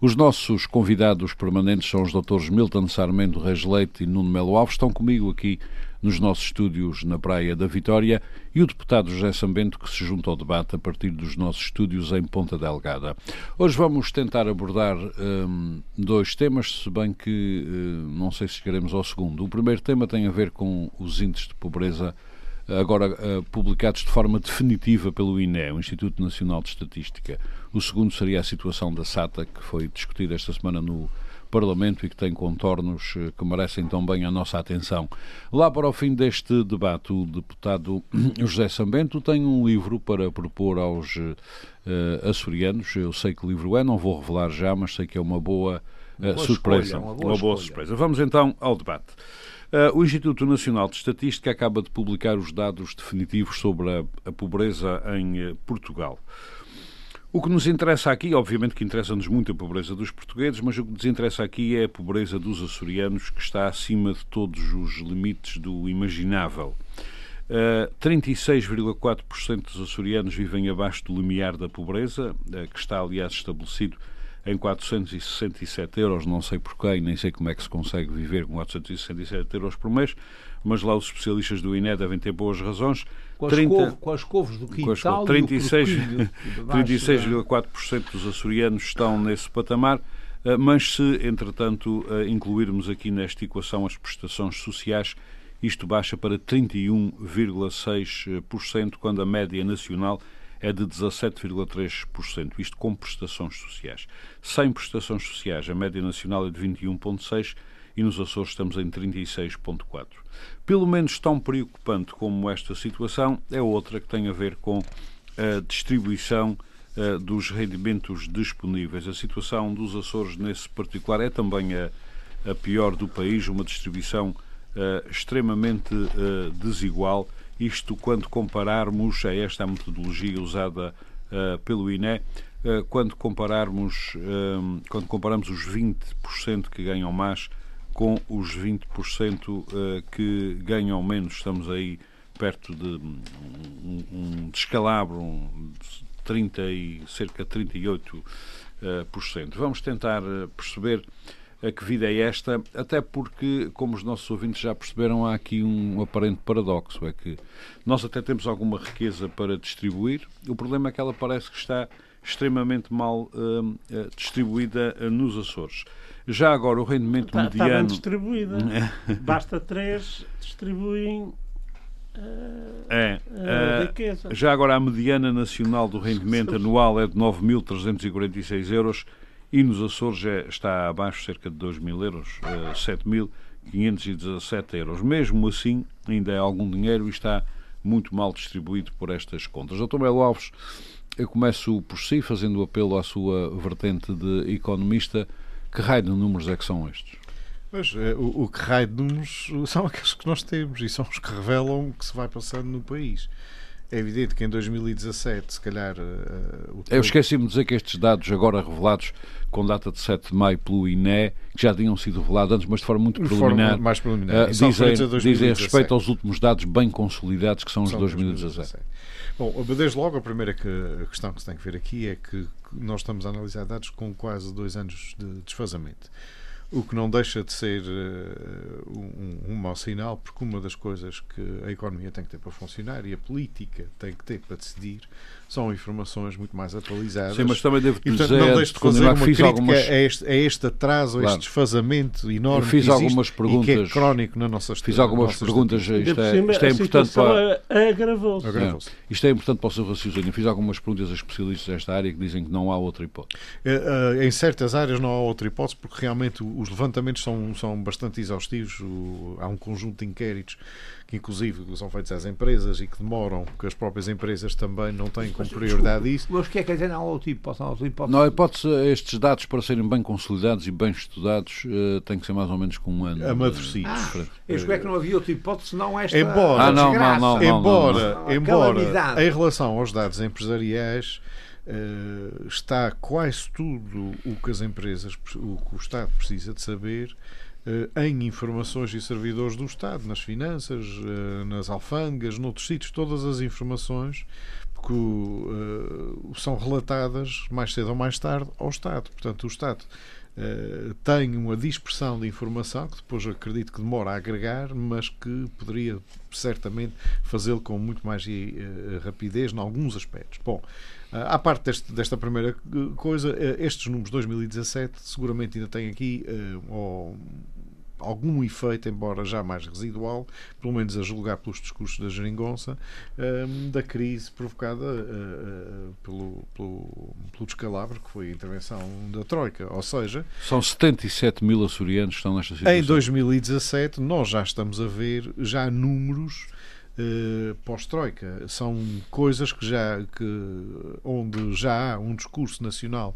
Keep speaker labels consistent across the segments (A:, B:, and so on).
A: os nossos convidados permanentes são os doutores Milton Sarmento Reis Leite e Nuno Melo Alves. Estão comigo aqui nos nossos estúdios na Praia da Vitória e o deputado José Sambento que se junta ao debate a partir dos nossos estúdios em Ponta Delgada. Hoje vamos tentar abordar hum, dois temas, se bem que hum, não sei se chegaremos ao segundo. O primeiro tema tem a ver com os índices de pobreza agora uh, publicados de forma definitiva pelo INE, o Instituto Nacional de Estatística. O segundo seria a situação da SATA, que foi discutida esta semana no Parlamento e que tem contornos uh, que merecem também a nossa atenção. Lá para o fim deste debate, o deputado José Sambento tem um livro para propor aos uh, açorianos. Eu sei que livro é, não vou revelar já, mas sei que é uma boa, boa surpresa.
B: Escolha, uma boa, uma boa surpresa.
A: Vamos então ao debate. Uh, o Instituto Nacional de Estatística acaba de publicar os dados definitivos sobre a, a pobreza em uh, Portugal. O que nos interessa aqui, obviamente que interessa-nos muito a pobreza dos portugueses, mas o que nos interessa aqui é a pobreza dos açorianos, que está acima de todos os limites do imaginável. Uh, 36,4% dos açorianos vivem abaixo do limiar da pobreza, uh, que está, aliás, estabelecido em 467 euros, não sei porquê, nem sei como é que se consegue viver com 467 euros por mês, mas lá os especialistas do INE devem ter boas razões.
B: Com as, 30, couve, com as couves do quintal
A: 36,4% 36, dos açorianos estão nesse patamar, eh, mas se, entretanto, eh, incluirmos aqui nesta equação as prestações sociais, isto baixa para 31,6%, quando a média nacional é de 17,3%, isto com prestações sociais. Sem prestações sociais, a média nacional é de 21,6% e nos Açores estamos em 36,4%. Pelo menos tão preocupante como esta situação é outra que tem a ver com a distribuição uh, dos rendimentos disponíveis. A situação dos Açores, nesse particular, é também a, a pior do país, uma distribuição uh, extremamente uh, desigual isto quando compararmos a esta metodologia usada pelo INE, quando compararmos quando comparamos os 20% que ganham mais com os 20% que ganham menos, estamos aí perto de um, um descalabro, um, 30 e cerca de 38%. Vamos tentar perceber a que vida é esta, até porque, como os nossos ouvintes já perceberam, há aqui um aparente paradoxo, é que nós até temos alguma riqueza para distribuir, o problema é que ela parece que está extremamente mal uh, distribuída nos Açores. Já agora o rendimento
B: está,
A: mediano...
B: Está bem distribuída. Basta três, distribuem
A: é, uh, já agora a mediana nacional do rendimento anual é de 9.346 euros e nos Açores é, está abaixo cerca de 2 mil euros, uh, eh, 7.517 euros. Mesmo assim, ainda é algum dinheiro e está muito mal distribuído por estas contas. Dr. Melo Alves, eu começo por si, fazendo apelo à sua vertente de economista. Que raio de números é que são estes?
C: Pois, é, o, o que raio de números são aqueles que nós temos e são os que revelam o que se vai passando no país. É evidente que em 2017, se calhar. Uh,
A: Eu esqueci-me de dizer que estes dados, agora revelados com data de 7 de maio pelo INE, que já tinham sido revelados antes, mas de forma muito preliminar, forma
C: mais preliminar. Uh,
A: dizem, dizem respeito aos últimos dados bem consolidados, que são os de 2017. 2017.
C: Bom, desde logo, a primeira questão que se tem que ver aqui é que nós estamos a analisar dados com quase dois anos de desfazamento. O que não deixa de ser uh, um, um mau sinal, porque uma das coisas que a economia tem que ter para funcionar e a política tem que ter para decidir são informações muito mais atualizadas.
A: Sim, mas também devo
C: e,
A: portanto,
C: dizer, não deixo de fazer uma crítica
A: algumas...
C: a, este, a este atraso, a este desfazamento enorme
A: Eu fiz
C: que
A: algumas perguntas,
C: e que é crónico na nossa
A: história. Fiz algumas perguntas, isto é, isto é importante
B: para... agravou-se.
A: Agravou isto é importante para o seu raciocínio. Fiz algumas perguntas a especialistas desta área que dizem que não há outra hipótese.
C: Em certas áreas não há outra hipótese porque realmente os levantamentos são, são bastante exaustivos. Há um conjunto de inquéritos que inclusive são feitos às empresas e que demoram, porque as próprias empresas também não têm como prioridade isso.
D: Mas o que é que quer dizer não há outra hipótese? Não, hipótese.
A: não, a hipótese, estes dados para serem bem consolidados e bem estudados uh, têm que ser mais ou menos com um ano.
C: Amadurecidos.
D: Ah, eu é que não havia outra hipótese, não esta
C: embora,
A: ah, não, não, não,
C: embora, embora em relação aos dados empresariais uh, está quase tudo o que as empresas, o que o Estado precisa de saber uh, em informações e servidores do Estado, nas finanças, uh, nas alfândegas, noutros sítios, todas as informações que são relatadas mais cedo ou mais tarde ao Estado. Portanto, o Estado tem uma dispersão de informação que depois acredito que demora a agregar, mas que poderia certamente fazê-lo com muito mais rapidez em alguns aspectos. Bom, à parte deste, desta primeira coisa, estes números de 2017 seguramente ainda têm aqui algum efeito, embora já mais residual, pelo menos a julgar pelos discursos da geringonça, um, da crise provocada pelo, pelo, pelo descalabro, que foi a intervenção da Troika. Ou seja...
A: São 77 mil açorianos que estão nesta situação.
C: Em 2017, nós já estamos a ver já números Uh, pós-troika. São coisas que já que, onde já há um discurso nacional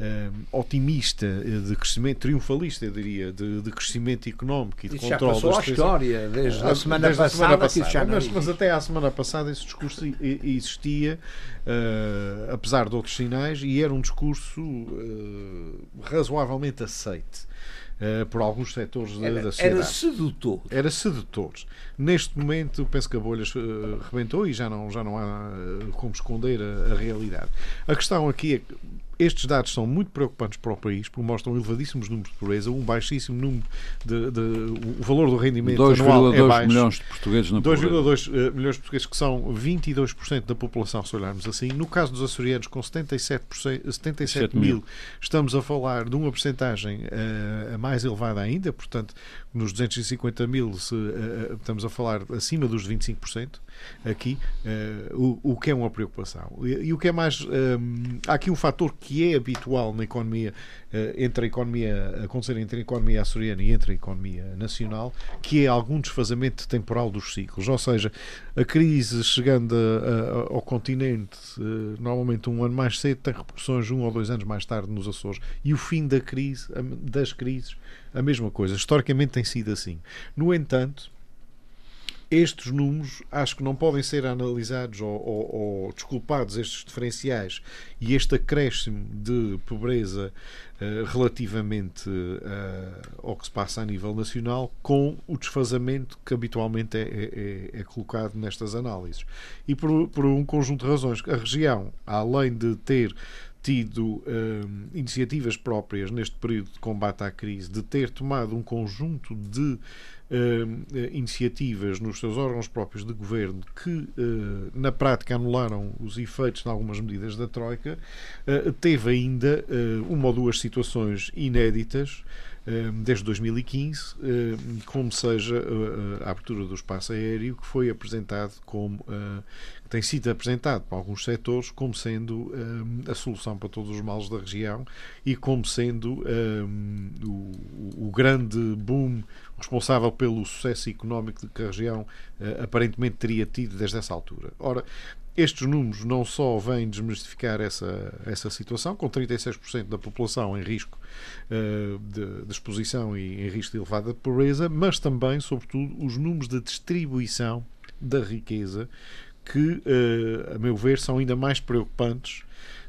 C: uh, otimista, eh, de crescimento, triunfalista, eu diria, de, de crescimento económico e de
D: isso
C: controle
D: já passou a história, desde a semana
C: desde
D: passada,
C: a semana passada mas, mas, até à semana passada esse discurso existia, uh, apesar de outros sinais, e era um discurso uh, razoavelmente aceite. Uh, por alguns setores da,
D: era,
C: da sociedade.
D: Era sedutor.
C: Era sedutor. Neste momento, penso que a bolha uh, rebentou e já não, já não há uh, como esconder a, a, realidade. A questão aqui é que estes dados são muito preocupantes para o país, porque mostram elevadíssimos números de pobreza, um baixíssimo número de. de o valor do rendimento anual é baixo.
A: milhões de portugueses na 2,2
C: uh, milhões de portugueses, que são 22% da população, se olharmos assim. No caso dos açorianos, com 77, 77 mil, mil, estamos a falar de uma porcentagem uh, mais elevada ainda, portanto, nos 250 mil se, uh, estamos a falar acima dos 25% aqui, o, o que é uma preocupação. E, e o que é mais. Um, há aqui um fator que é habitual na economia, entre a economia, acontecer entre a economia açoriana e entre a economia nacional, que é algum desfazamento temporal dos ciclos. Ou seja, a crise chegando a, a, ao continente, eh, normalmente um ano mais cedo, tem repercussões um ou dois anos mais tarde nos Açores. E o fim da crise, das crises, a mesma coisa. Historicamente tem sido assim. No entanto, estes números acho que não podem ser analisados ou, ou, ou desculpados estes diferenciais e este acréscimo de pobreza uh, relativamente uh, ao que se passa a nível nacional com o desfazamento que habitualmente é, é, é, é colocado nestas análises. E por, por, um conjunto de razões. A região, além de ter tido eh, iniciativas próprias neste período de combate à crise, de ter tomado um conjunto de iniciativas nos seus órgãos próprios de governo que, uh, na prática, anularam os efeitos de algumas medidas da Troika, uh, teve ainda uma ou duas situações inéditas desde 2015, como seja a abertura do espaço aéreo, que foi apresentado como tem sido apresentado para alguns setores como sendo a solução para todos os males da região e como sendo o, o grande boom responsável pelo sucesso económico que a região uh, aparentemente teria tido desde essa altura. Ora, estes números não só vêm desmistificar essa, essa situação, com 36% da população em risco uh, de, de, exposição e em risco de elevada pobreza, mas também, sobretudo, os números de distribuição da riqueza, que, uh, a meu ver, são ainda mais preocupantes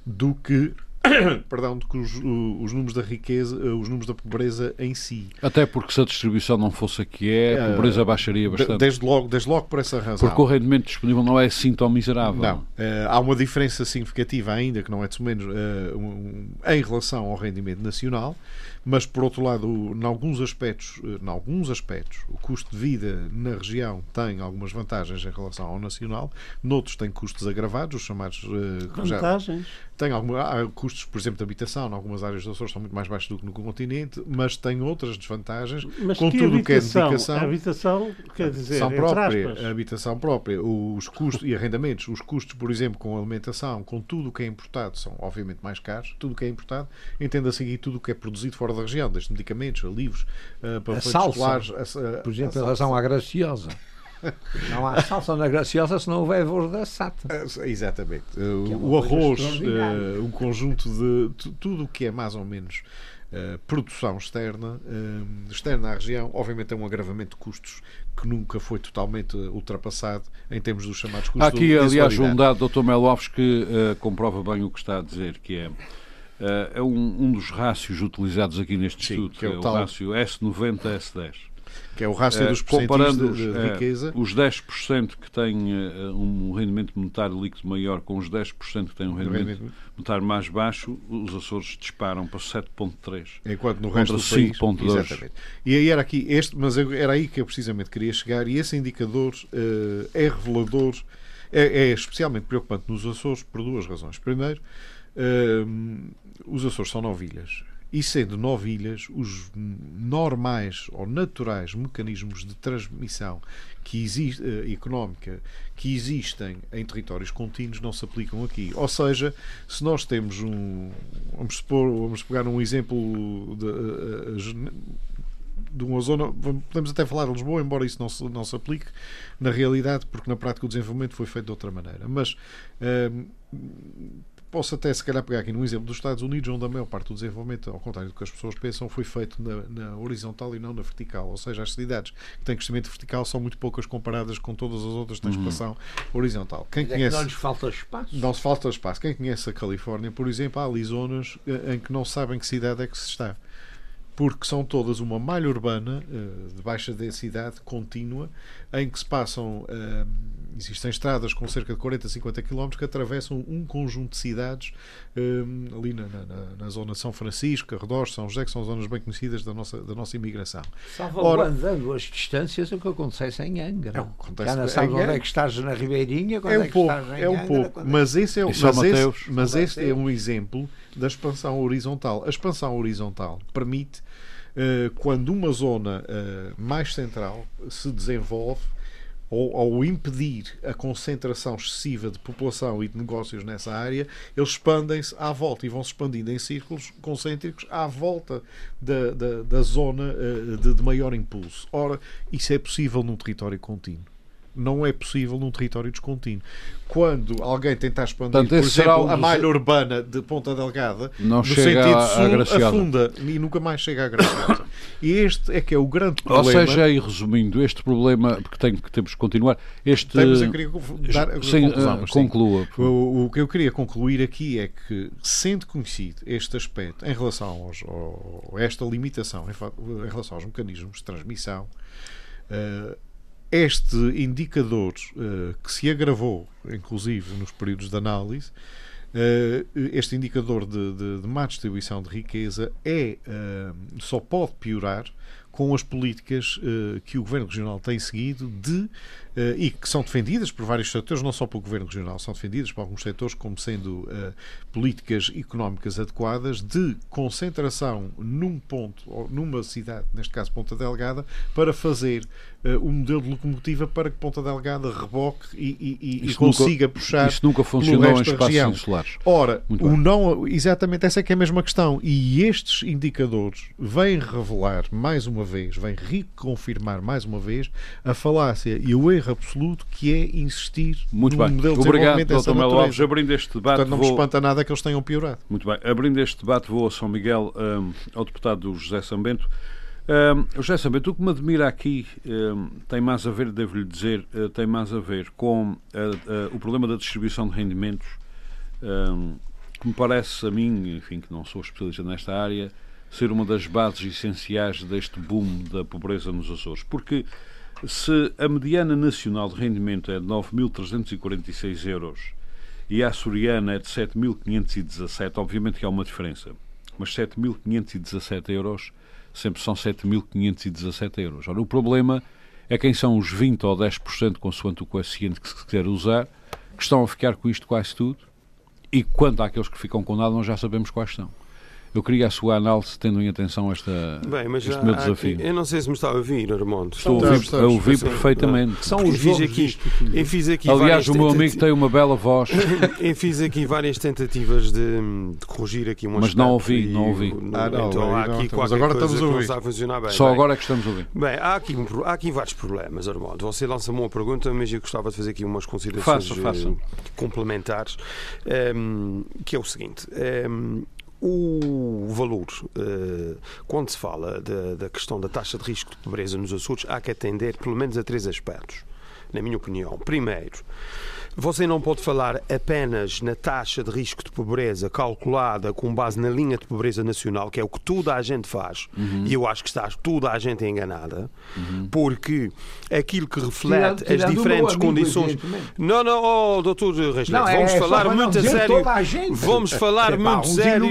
C: do que perdão, do que os, os, números da riqueza, eh, os números da pobreza em si.
A: Até porque se a distribuição não fosse a que é, a eh, pobreza baixaria bastante.
C: Desde logo, desde logo por essa razão.
A: Porque o rendimento disponível não é assim tão miserável.
C: Não. Há uma diferença significativa ainda, que não é de menos, em relação ao rendimento nacional, mas por outro lado, em alguns aspectos, em alguns aspectos, o custo de vida na região tem algumas vantagens em relação ao nacional, noutros tem custos agravados, os chamados uh,
B: vantagens.
C: Tem alguma, há custos, por exemplo, de habitação, em algumas áreas dos Açores são muito mais baixos do que no continente, mas tem outras desvantagens,
B: mas
C: com tudo o que é dedicação.
B: A habitação, quer dizer,
C: a própria, a habitação própria, os custos e arrendamentos, os custos, por exemplo, com alimentação, com tudo o que é importado, são obviamente mais caros, tudo o que é importado, entenda-se aqui tudo o que é produzido fora fora da região, desde medicamentos, a livros, uh, para
D: A
C: efeitos
D: salsa,
C: escolares, a- a-
D: Por exemplo,
C: a
D: em relação à Graciosa. Não há salsa na Graciosa se não houver voz da SATA.
C: Ah, Exatamente. Uh,
D: Que é
C: o arroz, uh, um conjunto de tu- tudo o que é mais ou menos uh, produção externa, um, externa à região, obviamente é um agravamento de custos que nunca foi totalmente uh, ultrapassado em termos dos chamados custos
A: Há aqui, aliás, um dado do Dr. Melo Alves que eh, comprova bem o que está a dizer, que é, eh, é um, um dos rácios utilizados aqui neste
C: Sim,
A: estudo,
C: que é o
A: é o
C: tal-
A: rácio S90-S10.
C: que é o rácio
A: Eh,
C: dos
A: comparando
C: de, de
A: eh,
C: riqueza.
A: os 10% que têm eh, um rendimento monetário líquido maior com os 10% que têm um rendimento
C: rendimento.
A: monetário mais baixo, os Açores disparam para 7,3%.
C: Enquanto no resto do país.
A: 5.2.
C: Exatamente. E aí era aqui, este, mas era aí que eu precisamente queria chegar, e esse indicador eh, é revelador, é, é especialmente preocupante nos Açores por duas razões. Primeiro, os Açores são nove ilhas. E sendo nove ilhas, os normais ou naturais mecanismos de transmissão que existe, eh, económica que existem em territórios contínuos não se aplicam aqui. Ou seja, se nós temos um. Vamos, supor, vamos pegar um exemplo de, eh, eh, de uma zona, podemos até falar de Lisboa, embora isso não se, não se aplique na realidade, porque na prática o desenvolvimento foi feito de outra maneira. Mas posso até se calhar pegar aqui num exemplo dos Estados Unidos, onde a maior parte do desenvolvimento, ao contrário do que as pessoas pensam, foi feito na, na horizontal e não na vertical. Ou seja, as cidades que têm crescimento vertical são muito poucas comparadas com todas as outras que têm expansão horizontal. Quem
D: É que
C: conhece.
D: não lhes falta espaço.
C: Não se falta espaço. Quem conhece a Califórnia, por exemplo, há ali zonas eh, em que não sabem que cidade é que se está. Porque são todas uma malha urbana eh, de baixa densidade contínua, em que se passam. eh, existem estradas com cerca de 40, 50 km que atravessam um conjunto de cidades eh, ali na, na- na- na zona de São Francisco, Arredores, São José, que são zonas bem conhecidas da nossa, da nossa imigração.
D: Salvaguardando as distâncias, é o que acontece em Angra.
C: É acontece
D: Já não sabes onde é que estás na Ribeirinha, quando
C: É
D: é,
C: um
D: que
C: pouco,
D: estás em
C: é um
D: Angra,
C: pouco.
D: é-
C: Mas esse é, mas esse, mas esse é um exemplo da expansão horizontal. A expansão horizontal permite, eh, quando uma zona eh, mais central se desenvolve, ou impedir a concentração excessiva de população e de negócios nessa área, eles expandem-se à volta e vão se expandindo em círculos concêntricos à volta da, da, da zona eh, de, de maior impulso. Ora, isso é possível num território contínuo. Não é possível num território descontínuo. Quando alguém tentar expandir,
A: Portanto,
C: por exemplo,
A: um
C: a malha urbana de Ponta Delgada,
A: Não
C: no
A: chega
C: sentido
A: à
C: sul,
A: Graciosa.
C: afunda e nunca mais chega à Graciosa. e este é que é o grande
A: Ou
C: problema.
A: seja, e resumindo, este problema, porque tem, que temos que continuar, este.
C: Temos, eu queria dar a
A: sim,
C: conclusão, sim.
A: conclua. favor.
C: O, o que eu queria concluir aqui é que, sendo conhecido este aspecto em relação aos, ao- a esta limitação em, em relação aos mecanismos de transmissão, eh, este indicador eh, que se agravou, inclusive nos períodos de análise, eh, este indicador de, de, de má distribuição de riqueza é eh, só pode piorar com as políticas eh, que o Governo Regional tem seguido de eh, e que são defendidas por vários setores, não só pelo Governo Regional, são defendidas por alguns setores como sendo eh, políticas económicas adequadas de concentração num ponto, ou numa cidade, neste caso Ponta Delgada, para fazer eh, um modelo de locomotiva para que Ponta Delgada reboque e, e- e-
A: Isso nunca-
C: consiga puxar
A: Isso nunca funcionou em espaços insulares.
C: Ora,
A: Muito
C: o
A: bem.
C: não, exatamente essa é que é a mesma questão. E estes indicadores vêm revelar mais uma vez, vêm reconfirmar mais uma vez a falácia e o erro absoluto que é insistir
A: Muito
C: num
A: bem.
C: modelo de
A: Obrigado, Dr. Melo. Alves. Abrindo este debate,
C: Portanto, não me
A: vou...
C: espanta nada que eles tenham piorado.
A: Muito bem. Abrindo este debate, vou a São Miguel, hum, ao deputado José Sambento. Hum, José Sambento, o que me admira aqui hum, tem mais a ver, devo-lhe dizer, eh, tem mais a ver com eh, eh, o problema da distribuição de rendimentos, hum, que me parece a mim, enfim, que não sou especialista nesta área, ser uma das bases essenciais deste boom da pobreza nos Açores. Porque se a mediana nacional de rendimento é de 9.346 euros e a açoriana é de 7.517, obviamente que há uma diferença, mas 7.517 euros sempre são 7.517 euros. Ora, o problema é quem são os 20 ou 10%, consoante o coeficiente que se quer usar, que estão a ficar com isto quase tudo, e quanto àqueles que ficam com nada, nós já sabemos quais são. Eu queria a sua análise tendo em atenção esta,
E: Bem, mas
A: este
E: há-
A: meu desafio.
E: aqui- eu não sei se me está a ouvir, Armando.
A: Estou a ouvir, a ouvir perfeitamente.
D: São os
E: fiz aqui, eu fiz aqui
A: Aliás, o meu amigo tem uma bela voz.
E: Eu fiz aqui várias tentativas de, de corrigir aqui um
A: Mas não ouvi, não ouvi.
C: Ah, não,
E: então há
C: não,
E: qualquer
C: agora
E: coisa
C: estamos a
E: que não
C: ouvir.
E: está a funcionar bem.
A: Só
E: Bem,
A: agora é que estamos a ouvir.
E: Bem, há aqui, um há aqui vários problemas, Armando. Você lança-me uma pergunta, mas eu gostava de fazer aqui umas considerações
A: Faça, faça.
E: eh, complementares, ehm, que é o seguinte. ehm, o valor, eh, quando se fala da, questão da taxa de risco de pobreza nos Açores, há que atender pelo menos a três aspectos, na minha opinião. Primeiro, você não pode falar apenas na taxa de risco de pobreza calculada com base na linha de pobreza nacional, que é o que toda a gente faz,
D: Uhum.
E: e eu acho que está toda a gente enganada, porque aquilo que reflete
D: Tirando-
E: as diferentes condições. Não, não, oh, doutor Reis Neto,
D: é
E: vamos
D: só
E: falar muito a sério. Vamos falar
D: É
E: muito sério.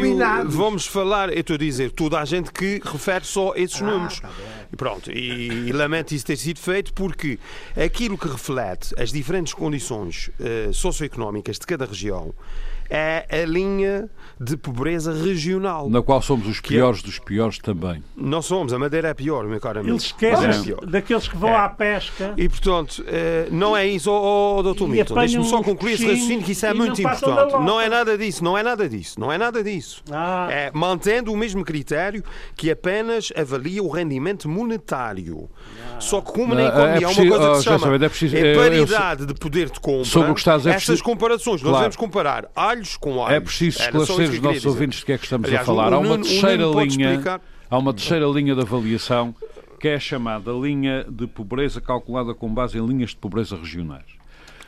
E: Vamos falar, eu estou a dizer, toda a gente que refere só esses
D: Ah,
E: números.
D: tá.
E: E Pronto, e, e lamento isso ter sido feito porque aquilo que reflete as diferentes condições socioeconómicas de cada região é a linha de pobreza regional.
A: Na qual somos os
E: Que é-
A: piores dos piores também.
E: Não somos, a Madeira é pior, meu caro amigo.
B: Eles esquecem
E: É
B: daqueles que vão
E: É.
B: à pesca.
E: E portanto, eh, não é isso, oh, oh, doutor
B: E
E: Milton.
B: apanham
E: Deixe-me só concluir esse raciocínio que isso é
B: não
E: muito
B: da
E: importante. Não é nada disso, não é nada disso, não é nada disso.
B: Ah.
E: É mantendo o mesmo critério que apenas avalia o rendimento monetário. Só que como na
A: Não, é
E: economia há uma coisa
A: oh,
E: que se
A: já
E: chama
A: sabe, é preciso- eu-
E: é
A: eu-
E: paridade de poder de compra.
A: Sobre o que está a dizer, é
E: Essas comparações, nós
A: Claro.
E: devemos comparar alhos com alhos.
A: É preciso
E: isso
A: esclarecer os nossos ouvintes de que é que estamos
E: Aliás,
A: a falar. Há uma terceira linha. Há uma terceira linha de avaliação que é a chamada linha de pobreza calculada com base em linhas de pobreza regionais.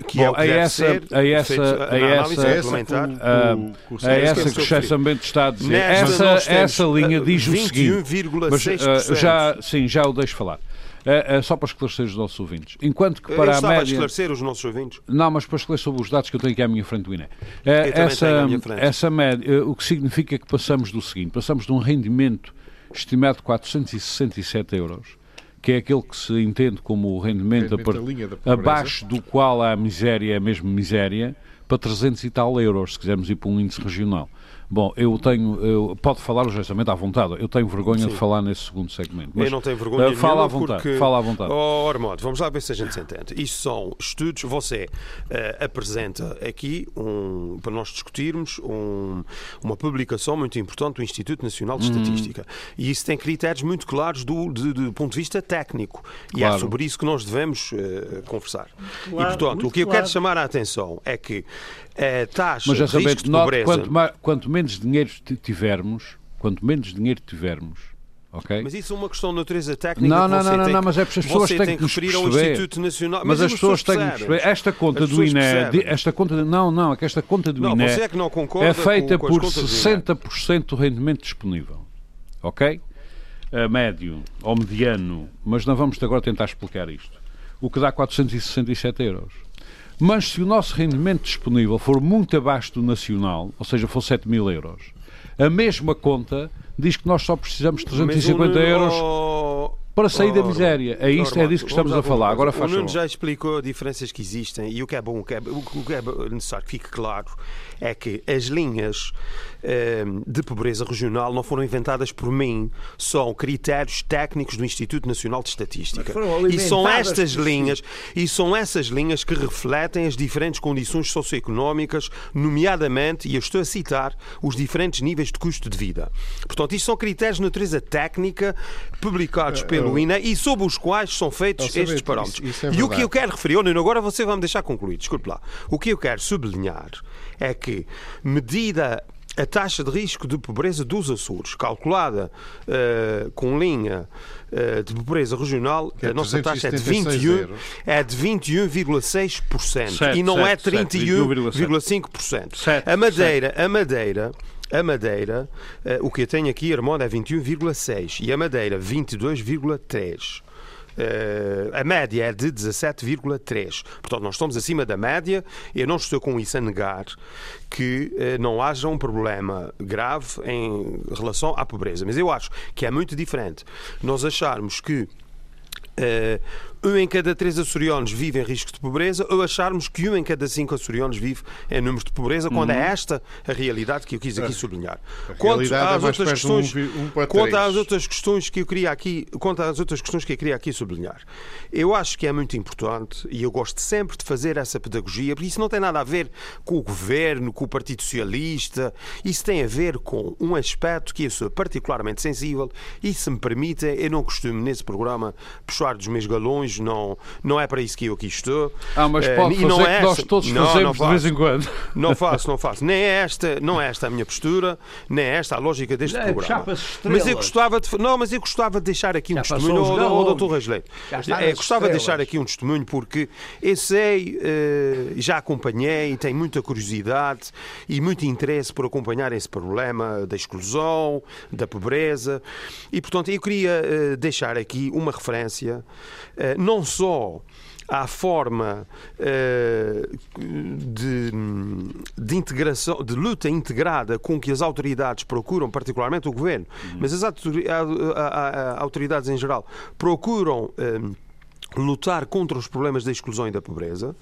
E: Que é
A: Bom,
E: o que
A: a essa-
E: ser
A: a essa- a
E: análise
A: essa-. Ah,
C: com o
A: É
E: É isso que
A: essa que o
E: a
A: chefe. Sambento está a dizer.
E: Nesta
A: Essa, essa linha
E: ah,
A: diz o seguinte. Mas,
E: 21,6%.
A: ah, já, sim, já o deixo falar. Ah, ah, só para esclarecer os nossos ouvintes. Enquanto que
E: Eu
A: para a
E: estava a
A: média.
E: esclarecer os nossos ouvintes.
A: Não, mas para esclarecer sobre os dados que eu tenho aqui à minha frente do INE.
E: Eu também
A: essa, essa média, eh, o que significa que passamos do seguinte: passamos de um rendimento estimado de 467 euros, que é aquele que se entende como o rendimento, a
C: Rendimento pobreza.
A: abaixo do qual a miséria é mesmo miséria, para 300 e tal euros, se quisermos ir para um índice regional. Bom, eu tenho. Eu, pode falar honestamente à vontade. Eu tenho vergonha de falar nesse segundo segmento.
E: eu não tenho vergonha
A: eh, fala
E: nenhuma
A: à vontade.
E: porque...
A: Fala à vontade.
E: Oh, Armando, vamos lá ver se a gente se entende. Isto são estudos, você eh, apresenta aqui, um, para nós discutirmos, um- uma publicação muito importante do Instituto Nacional de
A: Uhum.
E: Estatística. E isso tem critérios muito claros do, de- do ponto de vista técnico. E é
A: Claro.
E: sobre isso que nós devemos eh, conversar.
B: Claro,
E: e, portanto, o que eu
B: claro.
E: quero chamar a atenção é que a taxa
A: Mas já sabemos,
E: de
A: note,
E: pobreza...
A: quanto, quanto menos dinheiro ti- tivermos, quanto menos dinheiro tivermos, ok?
E: Mas isso é uma questão de natureza técnica.
A: Não,
E: que
A: não, não, não, não,
E: que-
A: mas é porque as pessoas têm que nos
E: referir ao. Instituto Nacional.
A: Mas, as pessoas têm que perceber. Esta conta do INE,
E: percebem.
A: esta conta, de- não, não, é que esta conta do
E: Não,
A: INE
E: é que não concorda
A: é feita
E: com, com
A: por
E: contas do INE.
A: 60% do rendimento disponível, ok? A médio ou mediano, mas não vamos agora tentar explicar isto. O que dá 467 euros. Mas se o nosso rendimento disponível for muito abaixo do nacional, ou seja, for 7 mil euros, a mesma conta diz que nós só precisamos de
E: Mas o
A: 350
E: Nuno-
A: euros para sair da miséria. É isto, é disso que estamos a falar. Agora faz
E: O Nuno já explicou as diferenças que existem e o que é bom, o que é, o que é necessário que fique claro é que as linhas eh, de pobreza regional não foram inventadas por mim, são critérios técnicos do Instituto Nacional de Estatística. E são estas linhas e são essas linhas que refletem as diferentes condições socioeconómicas, nomeadamente, e eu estou a citar, os diferentes níveis de custo de vida. Portanto, isto são critérios de natureza técnica publicados pelo INE e sob os quais são feitos estes parâmetros.
C: isso- isso é
E: e o que eu quero referir, oh, Nuno, agora você vai me deixar concluir, desculpe lá. O que eu quero sublinhar é que, medida a taxa de risco de pobreza dos Açores, calculada eh, com linha eh, de pobreza regional,
C: é
E: a nossa taxa é de
C: 376
E: 21,
C: euros.
E: é de 21,6%
A: Sete,
E: e não é
A: sete, sete,
E: 31,5%.
A: Sete,
E: A Madeira, a Madeira, a Madeira, eh, o que eu tenho aqui, Armando, é 21,6 e a Madeira 22,3. Eh, a média é de 17,3. Portanto, nós estamos acima da média. Eu não estou com isso a negar que eh, não haja um problema grave em relação à pobreza. Mas eu acho que é muito diferente nós acharmos que eh, um em cada três açorianos vive em risco de pobreza ou acharmos que um em cada cinco açorianos vive em números de pobreza, quando é
C: Uhum.
E: esta a realidade que eu quis aqui sublinhar.
C: é
E: às
C: mais
E: outras
C: um
E: questões,
C: um
E: quanto às outras questões que eu queria aqui, quanto às outras questões que eu queria aqui sublinhar, eu acho que é muito importante e eu gosto sempre de fazer essa pedagogia, porque isso não tem nada a ver com o governo, com o Partido Socialista, isso tem a ver com um aspecto que eu sou particularmente sensível e, se me permitem, eu não costumo nesse programa puxar dos meus galões, não, não é para isso que eu aqui estou.
A: Ah, mas
E: Eh,
A: pode
E: e não é
A: que nós todos
E: não,
A: fazemos
E: não
A: de vez
E: faço.
A: em quando.
E: Não faço, não faço. Nem é esta, não é esta a minha postura, nem é esta a lógica deste
D: É,
E: programa. Mas eu gostava de, não, mas eu gostava de deixar aqui um
D: Já passou
E: testemunho ao, ao. Dr. Rasleito. É, gostava de deixar aqui um testemunho porque eu sei, eh, já acompanhei, tenho muita curiosidade e muito interesse por acompanhar esse problema da exclusão, da pobreza e, portanto, eu queria eh, deixar aqui uma referência não só à forma eh, de, de integração, de luta integrada com que as autoridades procuram, particularmente o governo, mas as autoridades em geral, procuram. Eh, lutar contra os problemas da exclusão e da pobreza,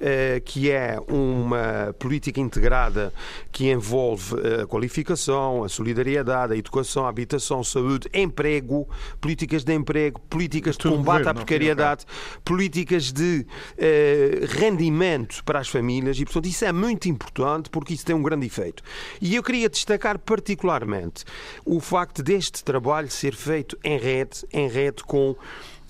E: eh, que é uma política integrada que envolve eh, a qualificação, a solidariedade, a educação, a habitação, saúde, emprego, políticas de emprego, políticas de combate à precariedade, políticas de eh, rendimento para as famílias e, portanto, isso é muito importante porque isso tem um grande efeito. E eu queria destacar particularmente o facto deste trabalho ser feito em rede, em rede com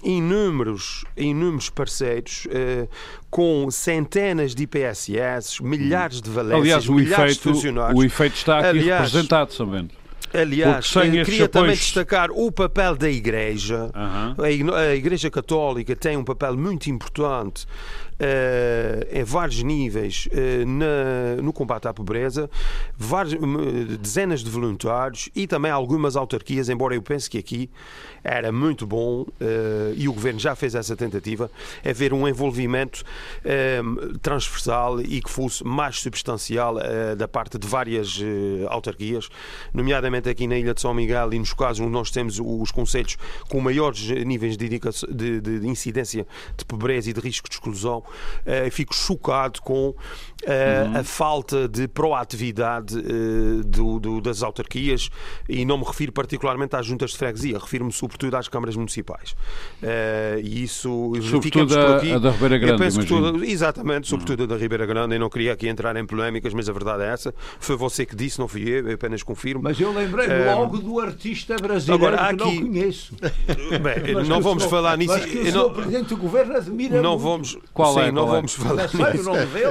E: inúmeros, inúmeros parceiros, eh, com centenas de IPSS, milhares de valências,
A: Aliás, o
E: milhares de
A: efeito,
E: funcionários.
A: o efeito está aqui
E: Aliás,
A: representado, sabendo.
E: Aliás,
A: estes
E: queria também destacar o papel da Igreja.
A: Aham.
E: A Igreja Católica tem um papel muito importante eh, em vários níveis eh, na- no combate à pobreza, m- dezenas de voluntários e também algumas autarquias, embora eu pense que aqui era muito bom eh, e o Governo já fez essa tentativa, é ver um envolvimento eh, transversal e que fosse mais substancial eh, da parte de várias eh, autarquias, nomeadamente aqui na Ilha de São Miguel e nos casos onde nós temos os conselhos com maiores níveis de- de- de incidência de pobreza e de risco de exclusão, eh, fico chocado com eh, a falta de proatividade eh, do- do- das autarquias e não me refiro particularmente às juntas de freguesia, refiro-me sobretudo às câmaras municipais. E isso
A: Sobretudo
E: ficamos por aqui.
A: a da Ribeira
E: Eu
A: Grande,
E: toda- Exatamente, sobretudo a da Ribeira Grande. Eu não queria aqui entrar em polémicas, mas a verdade é essa. Foi você que disse, não fui eu, eu apenas confirmo.
D: Mas eu lembrei-me
E: Eh,
D: logo do artista brasileiro
E: agora, há
D: que não
E: aqui-
D: conheço.
E: Bem, não vamos falar nisso.
D: Mas que o senhor
E: não-
D: Presidente do Governo admira
E: não
D: muito.
E: vamos,
A: Qual
E: sim,
A: é,
E: não
A: é?
E: vamos falar nisso.